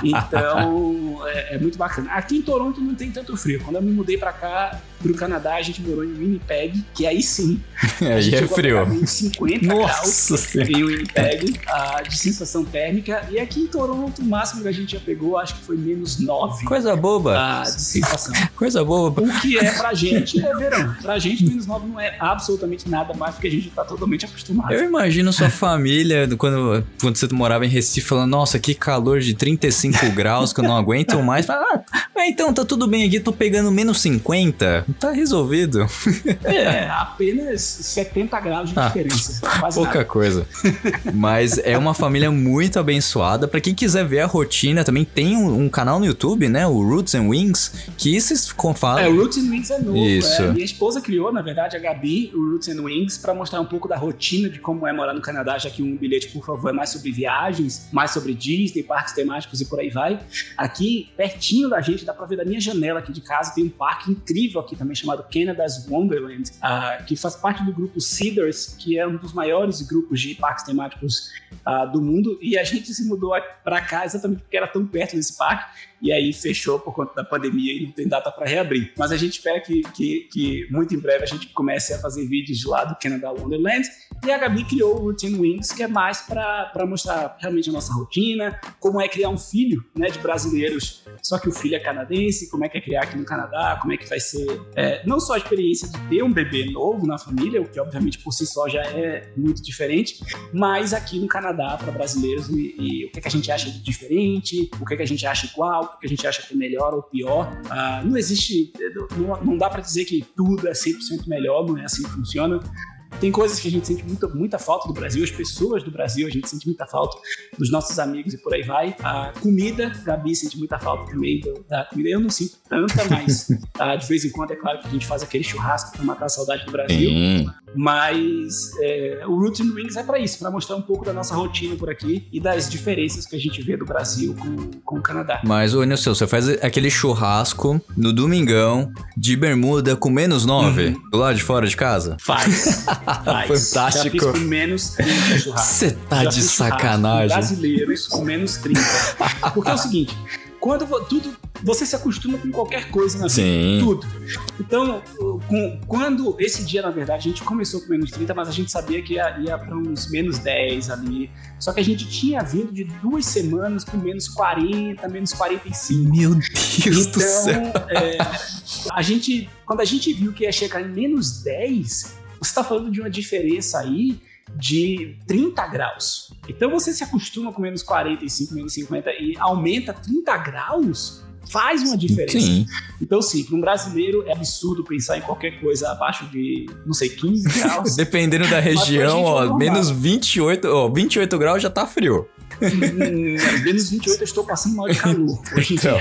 então, é, é, muito bacana. Aqui em Toronto não tem tanto frio. Quando eu me mudei para cá, pro Canadá, a gente morou em Winnipeg, que aí sim. aí é frio. Em 50 Nossa graus em Winnipeg, de sensação térmica. E aqui em Toronto, o máximo que a gente já pegou, acho que foi menos 9. Coisa boba. Uh, de sensação. Coisa boba. O que é pra gente é verão. Pra gente, menos 9 não é absolutamente nada mais, porque a gente tá totalmente acostumado. Eu imagino sua família, quando, quando você morava em Recife, falando, nossa, que calor de 35 graus que eu não aguento mais. Ah, então tá tudo bem aqui, tô pegando menos 50. Tá resolvido. É, apenas 70 graus de ah, diferença. pouca nada. coisa. Mas é uma família muito abençoada. Para quem quiser ver a rotina, também tem um, um, canal no YouTube, né? O Roots and Wings, que vocês falam. É, o Roots and Wings é novo. Isso. É. Minha esposa criou, na verdade, a Gabi, o Roots and Wings, para mostrar um pouco da rotina de como é morar no Canadá, já que um bilhete, por favor, é mais sobre viagens, mais sobre Disney, parques temáticos e por aí vai. Aqui, pertinho da gente, dá pra ver da minha janela aqui de casa, tem um parque incrível aqui também chamado Canada's Wonderland, uh, que faz parte do grupo Cedars, que é um dos maiores grupos de parques temáticos uh, do mundo. E a gente se mudou para cá exatamente porque era tão perto desse parque e aí fechou por conta da pandemia e não tem data para reabrir. Mas a gente espera que, que, que, muito em breve a gente comece a fazer vídeos lá do Canada Wonderland. E a Gabi criou o Routine Wings, que é mais para mostrar realmente a nossa rotina, como é criar um filho né, de brasileiros, só que o filho é canadense, como é que é criar aqui no Canadá, como é que vai ser é, não só a experiência de ter um bebê novo na família, o que obviamente por si só já é muito diferente, mas aqui no Canadá para brasileiros e, e, o que, é que a gente acha de diferente, o que, é que a gente acha igual, o que a gente acha que é melhor ou pior. Uh, não existe, não, não dá para dizer que tudo é 100% melhor, não é assim que funciona. Tem coisas que a gente sente muita, muita falta do Brasil, as pessoas do Brasil, a gente sente muita falta dos nossos amigos e por aí vai. A comida, Gabi sente muita falta também da comida. Eu não sinto tanta, mas ah, de vez em quando é claro que a gente faz aquele churrasco para matar a saudade do Brasil. Sim. Mas é, o Routine Wings é para isso, para mostrar um pouco da nossa rotina por aqui e das diferenças que a gente vê do Brasil com, com o Canadá. Mas, ô Nilson, você faz aquele churrasco no domingão de bermuda com menos 9 uhum. do lado de fora de casa? Faz. faz. Fantástico. Já fiz com menos 30 churrasco. Você tá Já de sacanagem. brasileiros com menos 30. Porque é o seguinte, quando tudo você se acostuma com qualquer coisa na vida. Sim. Tudo. Então, com- quando esse dia, na verdade, a gente começou com menos 30, mas a gente sabia que ia, ia para uns menos 10 ali. Só que a gente tinha vindo de duas semanas com menos 40, menos 45. Meu Deus do céu. Então, é, a gente, quando a gente viu que ia chegar em menos 10, você está falando de uma diferença aí de 30 graus. Então você se acostuma com menos 45, menos 50 e aumenta 30 graus, faz uma diferença. Sim. Então, sim, para um brasileiro é absurdo pensar em qualquer coisa abaixo de, não sei, 15 graus. Dependendo da região, é ó, menos 28, ó, 28 graus já tá frio. Menos 28 eu estou passando mal de calor hoje em Então.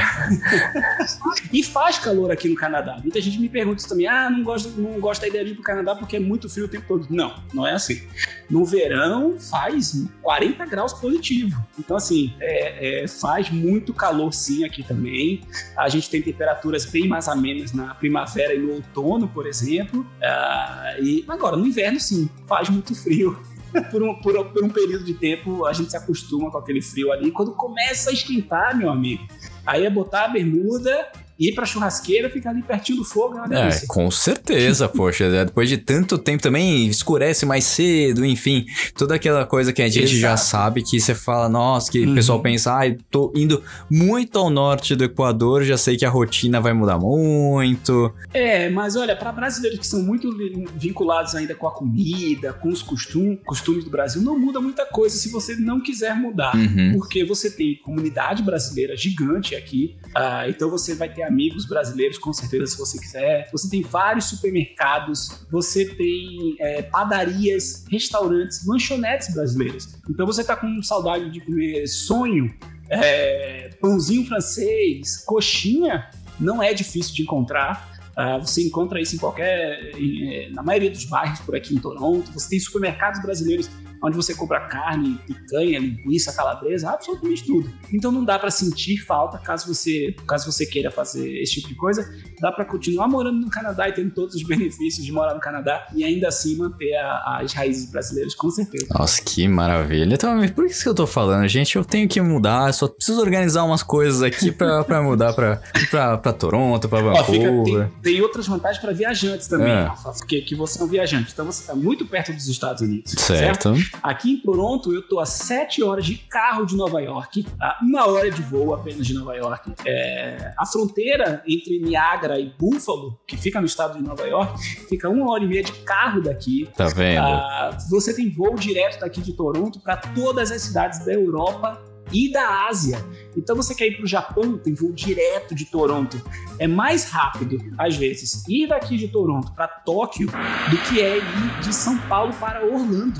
e faz calor aqui no Canadá. Muita gente me pergunta isso também: ah, não gosto, não gosto da ideia de ir pro Canadá porque é muito frio o tempo todo. Não, não é assim. No verão faz 40 graus positivo. Então, assim, é- é, faz muito calor sim aqui também. A gente tem temperaturas bem mais amenas na primavera e no outono, por exemplo. Ah, e agora, no inverno, sim, faz muito frio. Por um, por, por um período de tempo, a gente se acostuma com aquele frio ali. Quando começa a esquentar, meu amigo, aí é botar a bermuda, ir pra churrasqueira, ficar ali pertinho do fogo, é uma É, delícia. com certeza, poxa. é, Depois de tanto tempo também escurece mais cedo, enfim. Toda aquela coisa que a gente já Exato. sabe que você fala, nossa, que o Uhum. pessoal pensa, ai, tô indo muito ao norte do Equador, já sei que a rotina vai mudar muito. É, mas olha, para brasileiros que são muito vinculados ainda com a comida, com os costum, costumes do Brasil, não muda muita coisa se você não quiser mudar. Uhum. Porque você tem comunidade brasileira gigante aqui, ah, então você vai ter amigos brasileiros com certeza se você quiser. Você tem vários supermercados, você tem é, padarias, restaurantes, lanchonetes brasileiras. Então você tá com saudade de comer sonho, é, pãozinho francês, coxinha, não é difícil de encontrar. Ah, você encontra isso em qualquer. em, eh, na maioria dos bairros por aqui em Toronto. Você tem supermercados brasileiros onde você compra carne, picanha, linguiça, calabresa, absolutamente tudo. Então não dá para sentir falta caso você, caso você queira fazer esse tipo de coisa. Dá para continuar morando no Canadá e tendo todos os benefícios de morar no Canadá e ainda assim manter a- as raízes brasileiras, com certeza. Nossa, que maravilha. Então, mas por isso que eu tô falando, gente? Eu tenho que mudar, só preciso organizar umas coisas aqui pra, pra mudar pra, pra, pra Toronto, pra Ó, fica- Vancouver. tem, tem outras vantagens para viajantes também, É. Rafa, porque que você é um viajante, então você está muito perto dos Estados Unidos, certo? Certo. Aqui em Toronto, eu tô a 7 horas de carro de Nova York, a uma hora de voo apenas de Nova York. É, a fronteira entre Niagara e Buffalo, que fica no estado de Nova York, fica uma hora e meia de carro daqui. Tá vendo? Ah, você tem voo direto daqui de Toronto para todas as cidades da Europa e da Ásia. Então você quer ir para o Japão, tem voo direto de Toronto. É mais rápido, às vezes, ir daqui de Toronto para Tóquio do que é ir de São Paulo para Orlando.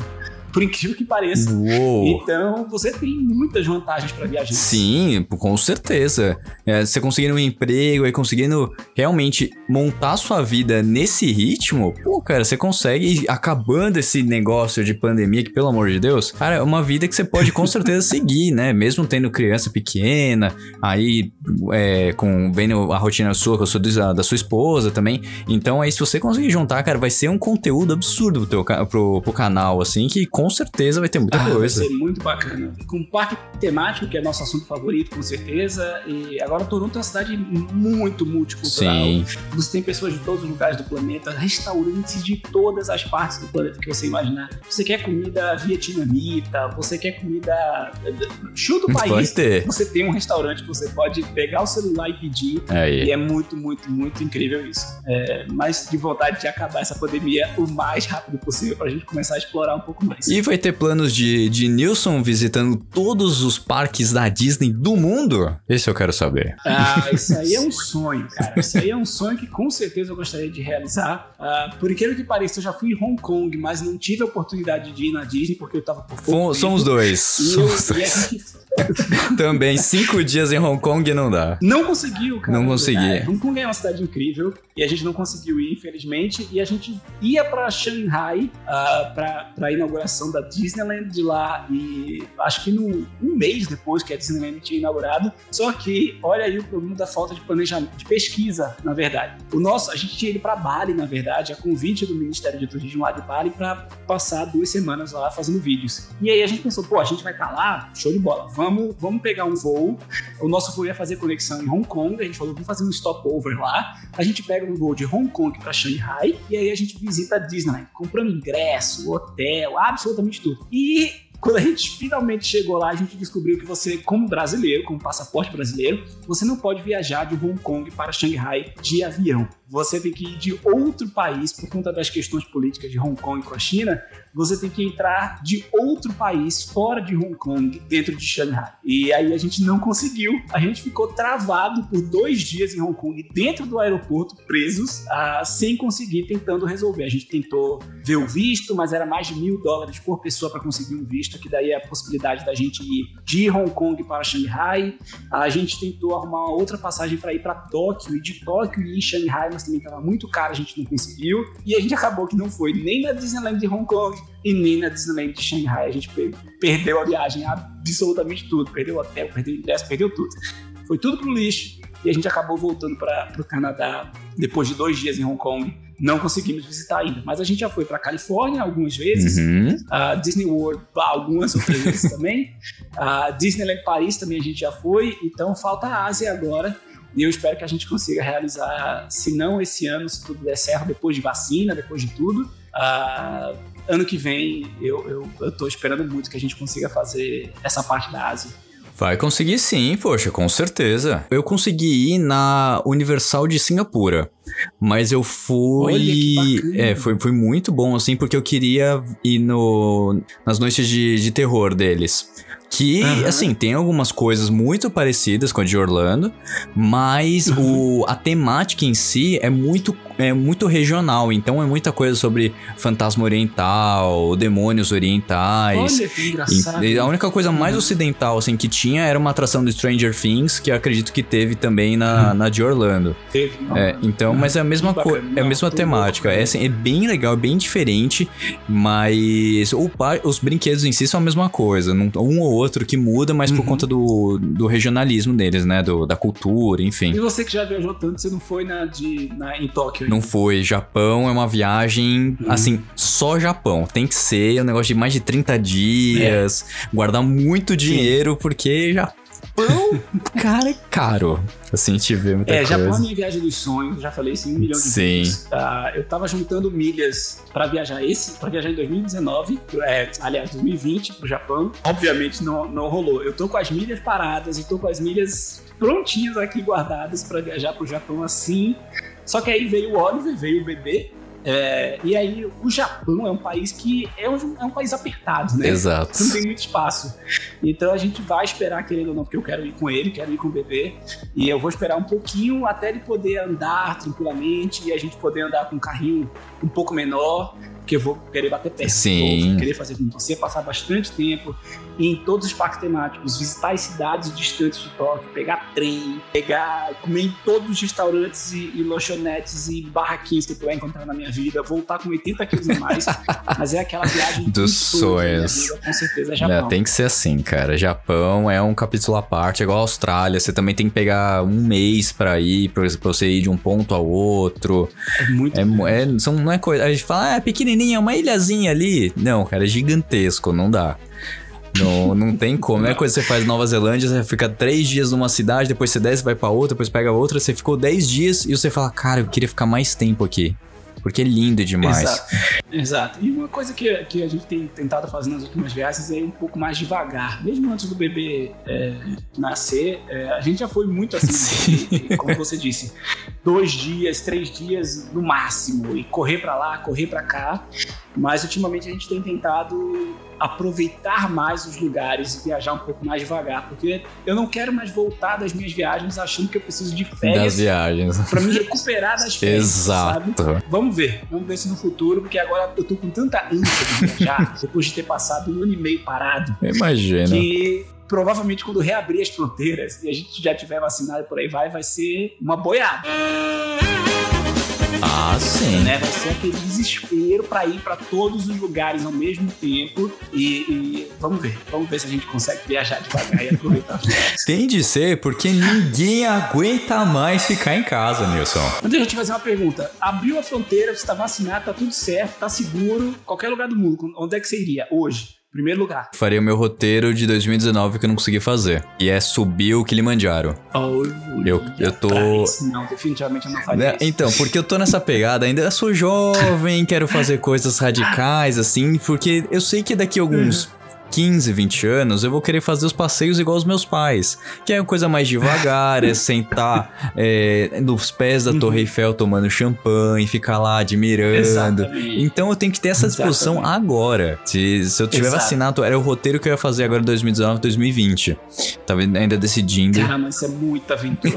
Por incrível que pareça. Uou! Então você tem muitas vantagens para viajar. Sim, com certeza. É, você conseguindo um emprego e conseguindo realmente montar sua vida nesse ritmo, pô, cara, você consegue, acabando esse negócio de pandemia, que pelo amor de Deus, cara, é uma vida que você pode com certeza seguir, né? Mesmo tendo criança pequena, aí é, com vendo a rotina sua, com a sua, da, sua esposa também. Então aí, se você conseguir juntar, cara, vai ser um conteúdo absurdo pro, teu, pro, pro canal, assim, que com certeza vai ter muita Ah, vai coisa. ser muito bacana. Com parque temático, que é nosso assunto favorito, com certeza. E agora Toronto é uma cidade muito multicultural. Sim. Você tem pessoas de todos os lugares do planeta, restaurantes de todas as partes do planeta que você imaginar. Você quer comida vietnamita, você quer comida. Chuta o Vai país. ter. Você tem um restaurante que você pode pegar o celular e pedir. Aí. E é muito, muito, muito incrível isso. É, mas de vontade de acabar essa pandemia o mais rápido possível pra gente começar a explorar um pouco mais. E vai ter planos de, de Nilson visitando todos os parques da Disney do mundo? Esse eu quero saber. Ah, isso aí é um sonho, cara. Isso aí é um sonho que com certeza eu gostaria de realizar. Ah, por incrível que pareça, eu já fui em Hong Kong, mas não tive a oportunidade de ir na Disney porque eu tava por pouco tempo. somos dois. E, eu, Somos e a dois. gente Também, cinco dias em Hong Kong não dá. não conseguiu, cara. Não consegui. É, Hong Kong é uma cidade incrível e a gente não conseguiu ir, infelizmente. E a gente ia pra Shanghai ah, pra, pra inauguração da Disneyland de lá e acho que no, um mês depois que a Disneyland tinha inaugurado. Só que olha aí o problema da falta de planejamento, de pesquisa, na verdade. O nosso, a gente tinha ido pra Bali, na verdade, a convite do Ministério de Turismo lá de Bali pra passar duas semanas lá fazendo vídeos. E aí a gente pensou, pô, a gente vai estar lá, show de bola, vamos vamos, vamos pegar um voo. O nosso voo ia fazer conexão em Hong Kong. A gente falou, vamos fazer um stopover lá. A gente pega um voo de Hong Kong para Shanghai e aí a gente visita a Disneyland. Compramos ingresso, hotel, absolutamente tudo. E quando a gente finalmente chegou lá, a gente descobriu que você, como brasileiro, como passaporte brasileiro, você não pode viajar de Hong Kong para Shanghai de avião. Você tem que ir de outro país por conta das questões políticas de Hong Kong com a China. Você tem que entrar de outro país fora de Hong Kong, dentro de Shanghai. E aí a gente não conseguiu. A gente ficou travado por dois dias em Hong Kong, dentro do aeroporto, presos, ah, sem conseguir, tentando resolver. A gente tentou ver o visto, mas era mais de mil dólares por pessoa para conseguir um visto, que daí é a possibilidade da gente ir de Hong Kong para Shanghai. A gente tentou arrumar uma outra passagem para ir para Tóquio, e de Tóquio em Shanghai, mas também estava muito caro, a gente não conseguiu. E a gente acabou que não foi nem na Disneyland de Hong Kong e nem na Disneyland de Shanghai. A gente pe- perdeu a viagem, absolutamente tudo. Perdeu o hotel, perdeu o ingresso, perdeu tudo. Foi tudo pro lixo. E a gente acabou voltando para o Canadá depois de dois dias em Hong Kong. Não conseguimos visitar ainda. Mas a gente já foi para Califórnia algumas vezes. Uhum. A Disney World algumas outras vezes também. A Disneyland Paris também a gente já foi. Então falta a Ásia agora. E eu espero que a gente consiga realizar, se não esse ano, se tudo der certo, depois de vacina, depois de tudo. Ah, ano que vem, eu, tô esperando muito que a gente consiga fazer essa parte da Ásia. Vai conseguir sim, poxa, com certeza. Eu consegui ir na Universal de Singapura. Mas eu fui. É, foi, foi muito bom, assim, porque eu queria ir no, nas noites de, de terror deles. Que, Aham. assim, tem algumas coisas muito parecidas com a de Orlando, mas Uhum. o, a temática em si é muito, é muito regional. Então é muita coisa sobre fantasma oriental, demônios orientais. Olha que engraçado. E a única coisa mais Uhum. ocidental assim que tinha era uma atração do Stranger Things, que eu acredito que teve também na, na de Orlando. Teve. É, então, mas é a mesma coisa, é a mesma temática. louco, É, assim, é bem legal, é bem diferente, mas o par- os brinquedos em si são a mesma coisa. Um ou outro que muda, mas Uhum. por conta do, do regionalismo deles, né? Do, da cultura, enfim. E você que já viajou tanto, você não foi na, de, na, em Tóquio? Não foi. Japão é uma viagem, Uhum. assim, só Japão. Tem que ser um negócio de mais de 30 dias, guardar muito dinheiro, porque Japão, cara, é caro. Assim, a gente vê muita É, coisa. Japão é minha viagem dos sonhos, eu já falei isso em um milhão de Sim. vezes. Ah, eu tava juntando milhas pra viajar esse, para viajar em 2019, é, aliás, 2020 pro Japão. Obviamente não, não rolou. Eu tô com as milhas paradas e tô com as milhas prontinhas aqui guardadas pra viajar pro Japão assim. Só que aí veio o Oliver, veio o bebê. é, e aí o Japão é um país que é um, é um país apertado, né? Exato. não tem muito espaço. Então a gente vai esperar, querendo ou não, porque eu quero ir com ele, quero ir com o bebê. E eu vou esperar um pouquinho até ele poder andar tranquilamente e a gente poder andar com um carrinho um pouco menor, porque eu vou querer bater perto. Sim. Vou querer fazer com você, passar bastante tempo em todos os parques temáticos, visitar as cidades distantes de Tóquio, pegar trem, pegar, comer em todos os restaurantes e, e lanchonetes e barraquinhas que eu puder encontrar na minha vida, voltar com 80 quilos a mais. mas é aquela viagem Dos sonhos vida, com certeza é Japão. tem que ser assim, cara. Japão é um capítulo à parte, é igual a Austrália. Você também tem que pegar um mês pra ir, pra você ir de um ponto ao outro. É muito É, é, são, não é coisa. A gente fala, ah, é pequenininha, é uma ilhazinha ali. Não, cara, é gigantesco, não dá. Não, não tem como. Não é coisa que você faz em Nova Zelândia, você fica três dias numa cidade, depois você desce, vai pra outra, depois pega outra. Você ficou dez dias e você fala, cara, eu queria ficar mais tempo aqui. Porque é lindo demais. Exato. Exato. E uma coisa que, que a gente tem tentado fazer nas últimas viagens é ir um pouco mais devagar. Mesmo antes do bebê é, nascer, é, a gente já foi muito assim, Sim. como você disse, dois dias, três dias no máximo, e correr pra lá, correr pra cá. Mas ultimamente a gente tem tentado aproveitar mais os lugares e viajar um pouco mais devagar, porque eu não quero mais voltar das minhas viagens achando que eu preciso de Das férias viagens. pra me recuperar das férias, sabe? Exato. Vamos ver, vamos ver se no futuro, porque agora eu tô com tanta ânsia de viajar, depois de ter passado um ano e meio parado, Imagina. que provavelmente quando reabrir as fronteiras e a gente já tiver vacinado por aí vai, vai ser uma boiada, Ah, sim. né? Vai ser aquele desespero pra ir pra todos os lugares ao mesmo tempo e, e vamos ver, vamos ver se a gente consegue viajar devagar e aproveitar. Tem de ser porque ninguém aguenta mais ficar em casa, Nilson. Antes de a gente fazer uma pergunta, abriu a fronteira, você tá vacinado, tá tudo certo, tá seguro, qualquer lugar do mundo, onde é que você iria hoje? Primeiro lugar. Faria o meu roteiro de 2019 que eu não consegui fazer. E é subir o Kilimanjaro. Eu- eu tô-. Não, definitivamente eu não faria Né? isso. Então, porque eu tô nessa pegada, ainda sou jovem, quero fazer coisas radicais, assim, porque eu sei que daqui a alguns 15, 20 anos eu vou querer fazer os passeios igual os meus pais. Que é uma coisa mais devagar, é sentar é, nos pés da Torre Eiffel tomando champanhe, ficar lá admirando. Exatamente. Então eu tenho que ter essa disposição Exatamente. agora. Se, se eu tiver Exato. vacinado, era o roteiro que eu ia fazer agora em 2019, 2020. Tava ainda decidindo. Caramba, isso é muita aventura.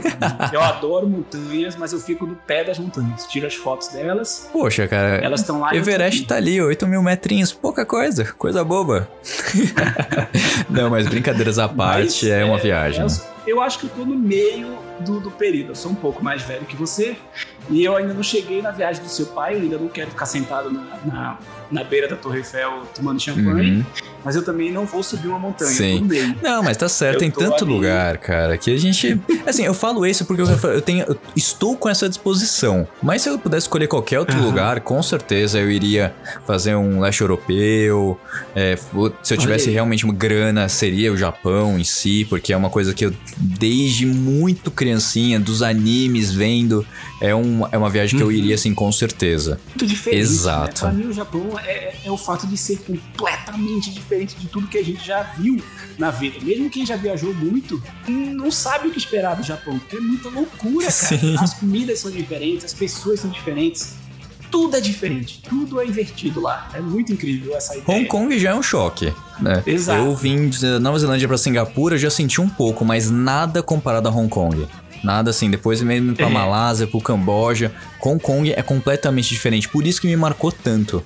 Eu adoro montanhas, mas eu fico no pé das montanhas. Tiro as fotos delas, Poxa, cara. elas estão lá. Everest tá ali, 8 mil metrinhos, pouca coisa, coisa boba. Não, mas brincadeiras à parte, Mas, é uma viagem. Eu, eu acho que eu tô no meio do, do período. Eu sou um pouco mais velho que você. E eu ainda não cheguei na viagem do seu pai. Eu ainda não quero ficar sentado na, na, na beira da Torre Eiffel tomando champanhe. Uhum. Mas eu também não vou subir uma montanha. Sim. Eu tô no meio. Não, mas tá certo, Eu tem tanto ali. lugar, cara, que a gente. Assim, eu falo isso porque eu, eu tenho. eu estou com essa disposição. Mas se eu pudesse escolher qualquer outro Aham. lugar, com certeza eu iria fazer um leste europeu. é, se eu tivesse realmente uma grana, seria o Japão em si, porque é uma coisa que eu, desde muito criancinha, dos animes vendo, é, um, é uma viagem que eu iria, assim, com certeza. Muito diferente. Exato. Né? Pra mim, o Japão é, é- é o fato de ser completamente diferente de tudo que a gente já viu na vida. Mesmo quem já viajou muito, não sabe o que esperar do Japão, porque é muita loucura, cara. Sim. As comidas são diferentes, as pessoas são diferentes. Tudo é diferente, tudo é invertido lá. É muito incrível essa ideia. Hong Kong já é um choque, né? Exato. Eu vim de Nova Zelândia pra Singapura, já senti um pouco, mas nada comparado a Hong Kong. Nada assim, depois mesmo pra É. Malásia, pro Camboja, Hong Kong é completamente diferente, por isso que me marcou tanto.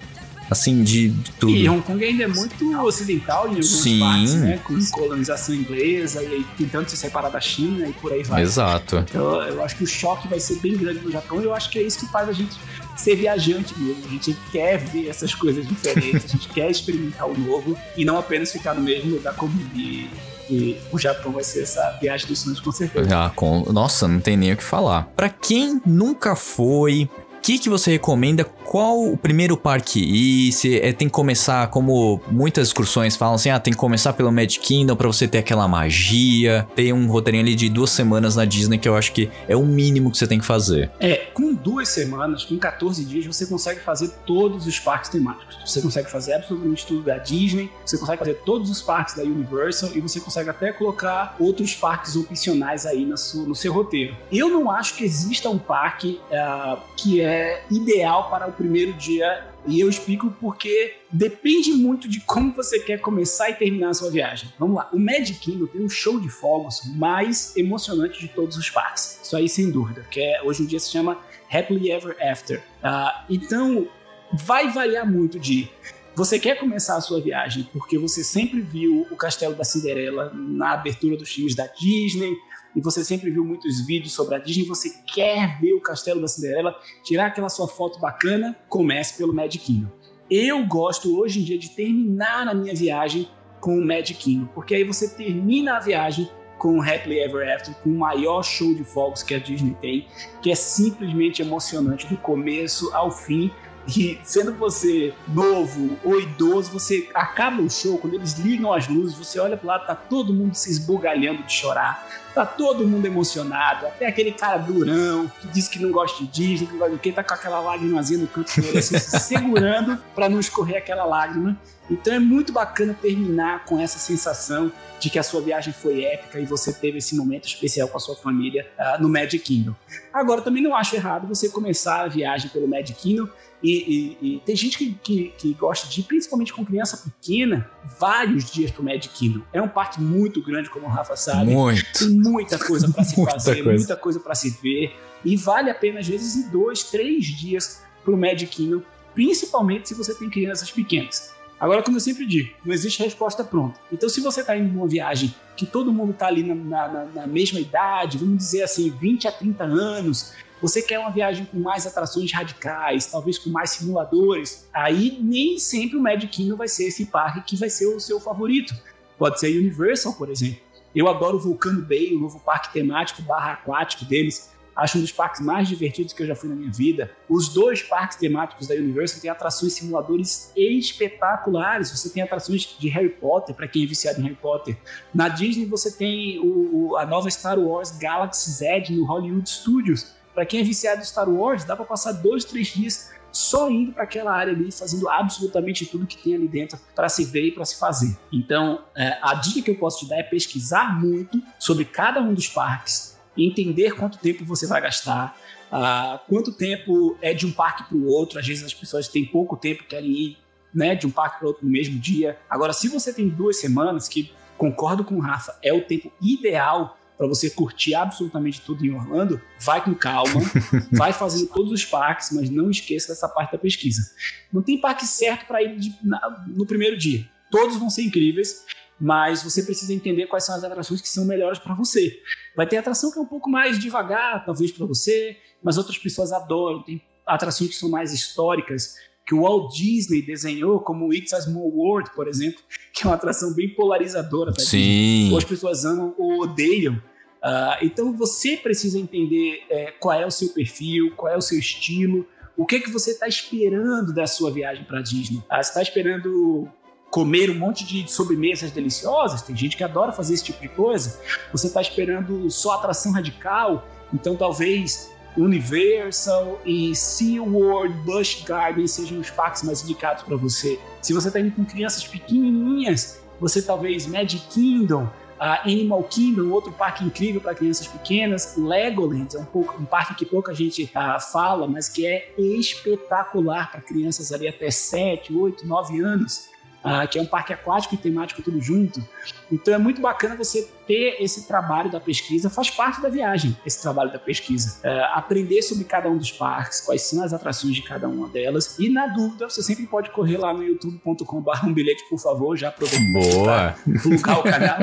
Assim, de, de tudo. E Hong Kong ainda é muito ocidental em algumas Sim. partes, né? Com colonização inglesa e aí tentando se separar da China e por aí vai. Exato. Então eu acho que o choque vai ser bem grande no Japão e eu acho que é isso que faz a gente ser viajante mesmo. A gente quer ver essas coisas diferentes, a gente quer experimentar o novo e não apenas ficar no mesmo lugar como e, e o Japão vai ser essa viagem dos sonhos com certeza. Ah, com... Nossa, não tem nem o que falar. Pra quem nunca foi, que, que você recomenda? Qual o primeiro parque ir? Se é, tem que começar, como muitas excursões falam assim, ah, tem que começar pelo Magic Kingdom pra você ter aquela magia. Tem um roteirinho ali de duas semanas na Disney que eu acho que é o mínimo que você tem que fazer. É, com duas semanas, com 14 dias, você consegue fazer todos os parques temáticos. Você consegue fazer absolutamente tudo da Disney, você consegue fazer todos os parques da Universal e você consegue até colocar outros parques opcionais aí na sua- no seu roteiro. Eu não acho que exista um parque ah, que é ideal para o primeiro dia. E eu explico porque depende muito de como você quer começar e terminar a sua viagem. Vamos lá. O Magic Kingdom tem um show de fogos mais emocionante de todos os parques. Isso aí sem dúvida. Que é, hoje em dia se chama Happily Ever After. Ah, então, vai variar muito de. Você quer começar a sua viagem porque você sempre viu o Castelo da Cinderela na abertura dos filmes da Disney e você sempre viu muitos vídeos sobre a Disney, você quer ver o Castelo da Cinderela, tirar aquela sua foto bacana, comece pelo Magic Kingdom. Eu gosto hoje em dia de terminar a minha viagem com o Magic Kingdom, porque aí você termina a viagem com o Happily Ever After, com o maior show de fogos que a Disney tem, que é simplesmente emocionante do começo ao fim. E sendo você novo ou idoso, você acaba o show, quando eles ligam as luzes, você olha pro lado, tá todo mundo se esbugalhando de chorar, tá todo mundo emocionado, até aquele cara durão que diz que não gosta de Disney, que não gosta de quê, tá com aquela lágrimazinha no canto olho, assim, se segurando para não escorrer aquela lágrima. Então é muito bacana terminar com essa sensação de que a sua viagem foi épica e você teve esse momento especial com a sua família ah, no Magic Kingdom. Agora, também não acho errado você começar a viagem pelo Magic Kingdom e, e- e tem gente que, que- que gosta de ir, principalmente com criança pequena, vários dias pro Magic Kingdom. É um parque muito grande, como o Rafa sabe. Muito. Tem muita coisa para se Muita fazer, coisa. muita coisa para se ver. E vale a pena, às vezes, ir dois, três dias pro Magic Kingdom, principalmente se você tem crianças pequenas. Agora, como eu sempre digo, não existe resposta pronta. Então, se você está indo numa viagem que todo mundo está ali na, na- na- mesma idade, vamos dizer assim, 20 a 30 anos, você quer uma viagem com mais atrações radicais, talvez com mais simuladores, aí nem sempre o Magic Kingdom vai ser esse parque que vai ser o seu favorito. Pode ser Universal, por exemplo. Eu adoro o Volcano Bay, o novo parque temático barra aquático deles. Acho um dos parques mais divertidos que eu já fui na minha vida. Os dois parques temáticos da Universal têm atrações simuladores espetaculares. Você tem atrações de Harry Potter, para quem é viciado em Harry Potter. Na Disney você tem o, o, a nova Star Wars Galaxy Z no Hollywood Studios. Para quem é viciado em Star Wars, dá para passar dois, três dias só indo para aquela área ali, fazendo absolutamente tudo que tem ali dentro para se ver e para se fazer. Então, é, a dica que eu posso te dar é pesquisar muito sobre cada um dos parques, entender quanto tempo você vai gastar, uh, quanto tempo é de um parque para o outro. Às vezes as pessoas têm pouco tempo, querem ir né, de um parque para outro no mesmo dia. Agora, se você tem duas semanas, que concordo com o Rafa, é o tempo ideal para você curtir absolutamente tudo em Orlando, vai com calma, vai fazendo todos os parques, mas não esqueça dessa parte da pesquisa. Não tem parque certo para ir de, na, no primeiro dia. Todos vão ser incríveis, mas você precisa entender quais são as atrações que são melhores para você. Vai ter atração que é um pouco mais devagar, talvez para você, mas outras pessoas adoram. Tem atrações que são mais históricas, que o Walt Disney desenhou, como o It's a Small World, por exemplo, que é uma atração bem polarizadora. Sim. Disney. Ou as pessoas amam ou odeiam. Uh, então você precisa entender é, qual é o seu perfil, qual é o seu estilo, o que é que você está esperando da sua viagem para Disney. Uh, você está esperando comer um monte de sobremesas deliciosas? Tem gente que adora fazer esse tipo de coisa. Você está esperando só atração radical? Então talvez Universal e SeaWorld, Busch Garden sejam os parques mais indicados para você. Se você está indo com crianças pequenininhas, você talvez Magic Kingdom, Uh, Animal Kingdom, outro parque incrível para crianças pequenas. Legoland é um, pouco, um parque que pouca gente uh, fala, mas que é espetacular para crianças ali até 7, 8, 9 anos uh, que é um parque aquático e temático tudo junto. Então é muito bacana você ter esse trabalho da pesquisa, faz parte da viagem, esse trabalho da pesquisa. Uh, aprender sobre cada um dos parques, quais são as atrações de cada uma delas. E na dúvida, você sempre pode correr lá no youtube.com.br um bilhete, por favor, já aproveita Boa! Colocar o canal.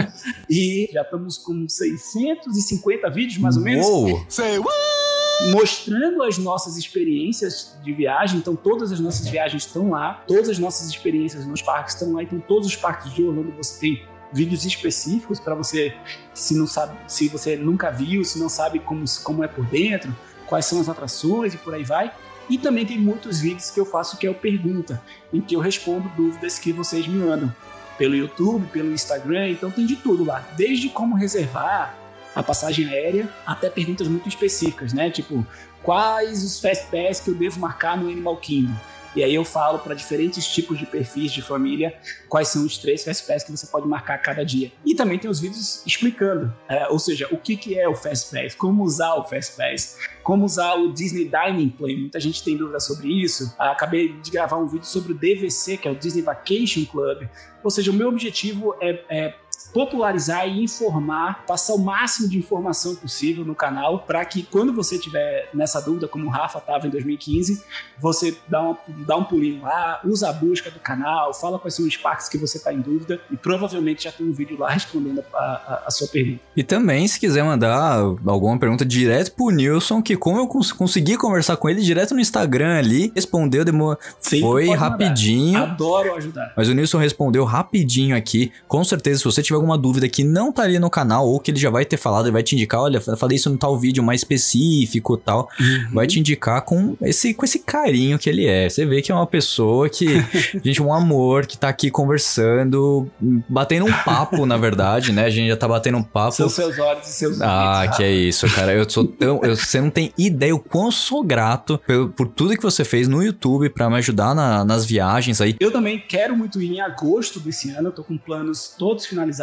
e já estamos com 650 vídeos, mais ou menos. Uou! Say what? Mostrando as nossas experiências de viagem. Então, todas as nossas viagens estão lá, todas as nossas experiências nos parques estão lá. Então, todos os parques de Orlando você tem vídeos específicos para você, se não sabe, se você nunca viu, se não sabe como, como é por dentro, quais são as atrações e por aí vai. E também tem muitos vídeos que eu faço que é o pergunta, em que eu respondo dúvidas que vocês me mandam pelo YouTube, pelo Instagram, então tem de tudo lá, desde como reservar, a passagem aérea, até perguntas muito específicas, né? Tipo, quais os fast pass que eu devo marcar no Animal Kingdom? E aí eu falo para diferentes tipos de perfis de família quais são os três Fast Pass que você pode marcar cada dia. E também tem os vídeos explicando, é, ou seja, o que, que é o Fast Pass, como usar o Fast Pass, como usar o Disney Dining Plan. Muita gente tem dúvida sobre isso. Acabei de gravar um vídeo sobre o DVC, que é o Disney Vacation Club. Ou seja, o meu objetivo é, é popularizar e informar, passar o máximo de informação possível no canal, para que quando você tiver nessa dúvida, como o Rafa estava em 2015, você dá, uma, dá um pulinho lá, usa a busca do canal, fala quais são os parques que você está em dúvida e provavelmente já tem um vídeo lá respondendo a, a, a, sua pergunta. E também, se quiser mandar alguma pergunta direto pro Nilson, que como eu cons consegui conversar com ele direto no Instagram ali, respondeu, demorou. Foi rapidinho. Adoro ajudar. Mas o Nilson respondeu rapidinho aqui. Com certeza, se você tiver alguma dúvida que não tá ali no canal, ou que ele já vai ter falado, ele vai te indicar, olha, falei isso no tal vídeo mais específico tal, uhum. vai te indicar com esse, com esse carinho que ele é. Você vê que é uma pessoa que, gente, um amor, que tá aqui conversando, batendo um papo, na verdade, né? A gente já tá batendo um papo. São seus olhos e seus Ah, que é isso, cara. Eu sou tão. Eu, você não tem ideia o quão sou grato por, por tudo que você fez no YouTube para me ajudar na, nas viagens aí. Eu também quero muito ir em agosto desse ano, eu tô com planos todos finalizados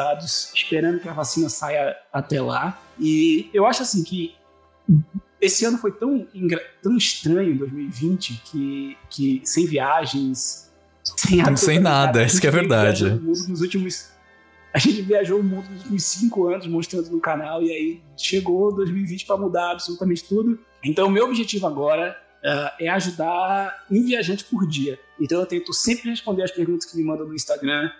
esperando que a vacina saia até lá. E eu acho assim que esse ano foi tão, tão estranho, 2020, que, que sem viagens, sem, sem nada, isso que é verdade. Nos últimos, a gente viajou o mundo nos últimos cinco anos mostrando no canal, e aí chegou 2020 para mudar absolutamente tudo. Então, o meu objetivo agora é ajudar um viajante por dia. Então eu tento sempre responder as perguntas que me mandam no Instagram,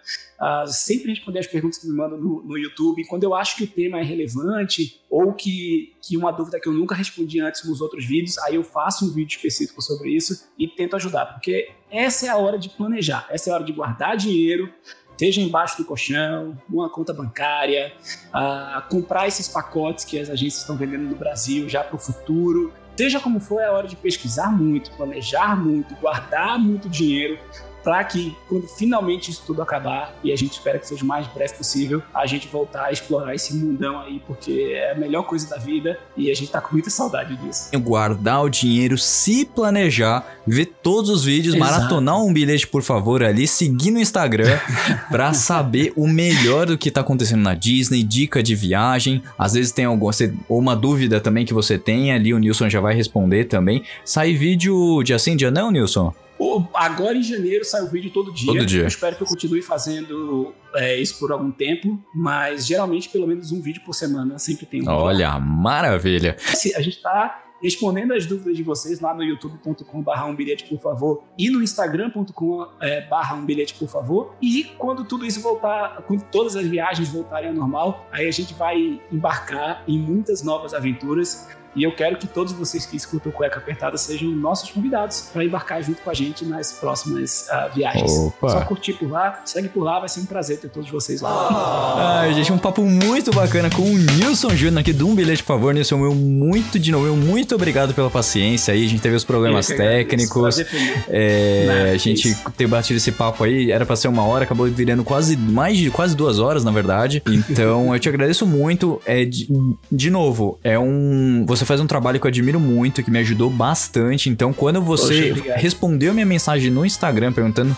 uh, sempre responder as perguntas que me mandam no, no, YouTube. Quando eu acho que o tema é relevante ou que, que uma dúvida que eu nunca respondi antes nos outros vídeos, aí eu faço um vídeo específico sobre isso e tento ajudar, porque essa é a hora de planejar, essa é a hora de guardar dinheiro, seja embaixo do colchão, numa conta bancária, a comprar esses pacotes que as agências estão vendendo no Brasil já para o futuro. Seja como for, é hora de pesquisar muito, planejar muito, guardar muito dinheiro para que quando finalmente isso tudo acabar, e a gente espera que seja o mais breve possível, a gente voltar a explorar esse mundão aí, porque é a melhor coisa da vida e a gente tá com muita saudade disso. Guardar o dinheiro, se planejar, ver todos os vídeos, Exato. maratonar um bilhete, por favor, ali, seguir no Instagram pra saber o melhor do que tá acontecendo na Disney, dica de viagem. Às vezes tem alguma, ou uma dúvida também que você tem ali, o Nilson já vai responder também. Sai vídeo dia sim, dia não, Nilson? Agora em janeiro sai o vídeo todo dia. Todo dia. Eu espero que eu continue fazendo é, isso por algum tempo, mas geralmente pelo menos um vídeo por semana sempre tem um. Olha, maravilha. Se- A gente tá respondendo as dúvidas de vocês lá no youtube.com barra um bilhete por favor e no instagram.com é, barra um bilhete por favor e quando tudo isso voltar, quando todas as viagens voltarem ao normal, aí a gente vai embarcar em muitas novas aventuras e eu quero que todos vocês que escutam Cueca Apertada sejam nossos convidados para embarcar junto com a gente nas próximas ah, viagens. Opa. Só curtir por lá, segue por lá, vai ser um prazer ter todos vocês lá. Ai, gente, um papo muito bacana com o Nilson Júnior aqui do Um Bilhete, por favor. Nilson, meu muito de novo, meu muito obrigado pela paciência aí. A gente teve os problemas Eu técnicos. É, Nada, a gente isso. ter batido esse papo aí, era pra ser uma hora, acabou virando quase mais de quase duas horas, na verdade. Então, eu te agradeço muito. É, de, de novo, é um. Você faz um trabalho que eu admiro muito, que me ajudou bastante. Então, quando você Poxa, respondeu minha mensagem no Instagram perguntando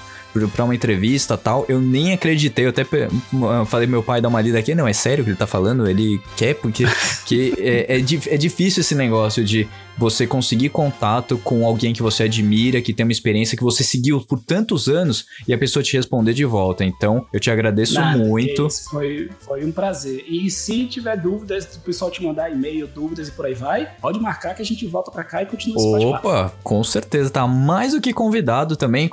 pra uma entrevista e tal, eu nem acreditei. Eu até eu falei meu pai dar uma lida aqui. Não, é sério que ele tá falando? Ele quer, porque que é, é, é difícil esse negócio de você conseguir contato com alguém que você admira, que tem uma experiência que você seguiu por tantos anos e a pessoa te responder de volta. Então, eu te agradeço Nada, muito. isso, foi, foi um prazer. E se tiver dúvidas, o pessoal te mandar e-mail, dúvidas e por aí vai, pode marcar que a gente volta pra cá e continua esse. Opa, com certeza, tá mais do que convidado também,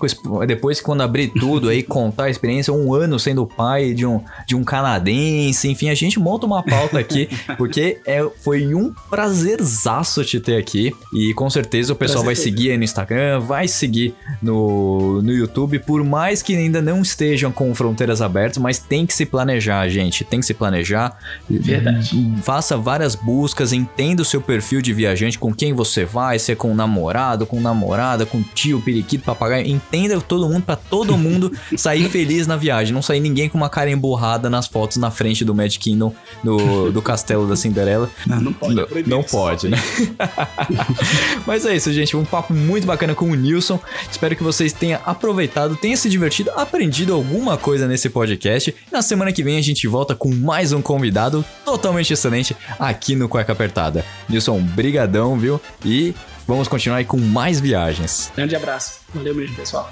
depois que quando abrir tudo aí, contar a experiência, um ano sendo pai de um, de um canadense, enfim, a gente monta uma pauta aqui, porque é, foi um prazerzaço te ter aqui, e com certeza o pessoal vai seguir aí no Instagram, vai seguir no, no YouTube, por mais que ainda não estejam com fronteiras abertas, mas tem que se planejar, gente, tem que se planejar. Verdade. Faça várias buscas, entenda o seu perfil de viajante, com quem você vai, se é com namorado, com namorada, com tio, periquito, papagaio. Entenda todo mundo pra todo mundo sair feliz na viagem. Não sair ninguém com uma cara emburrada nas fotos na frente do Magic Kingdom, do, do castelo da Cinderela. Não, não pode, Não, não pode, né? Mas é isso, gente. Um papo muito bacana com o Nilson. Espero que vocês tenham aproveitado, tenham se divertido, aprendido alguma coisa nesse podcast. Na semana que vem a gente volta com mais um convidado totalmente excelente aqui no Cueca Apertada. Nilson, brigadão, viu? E vamos continuar aí com mais viagens. Grande abraço. Valeu mesmo, pessoal.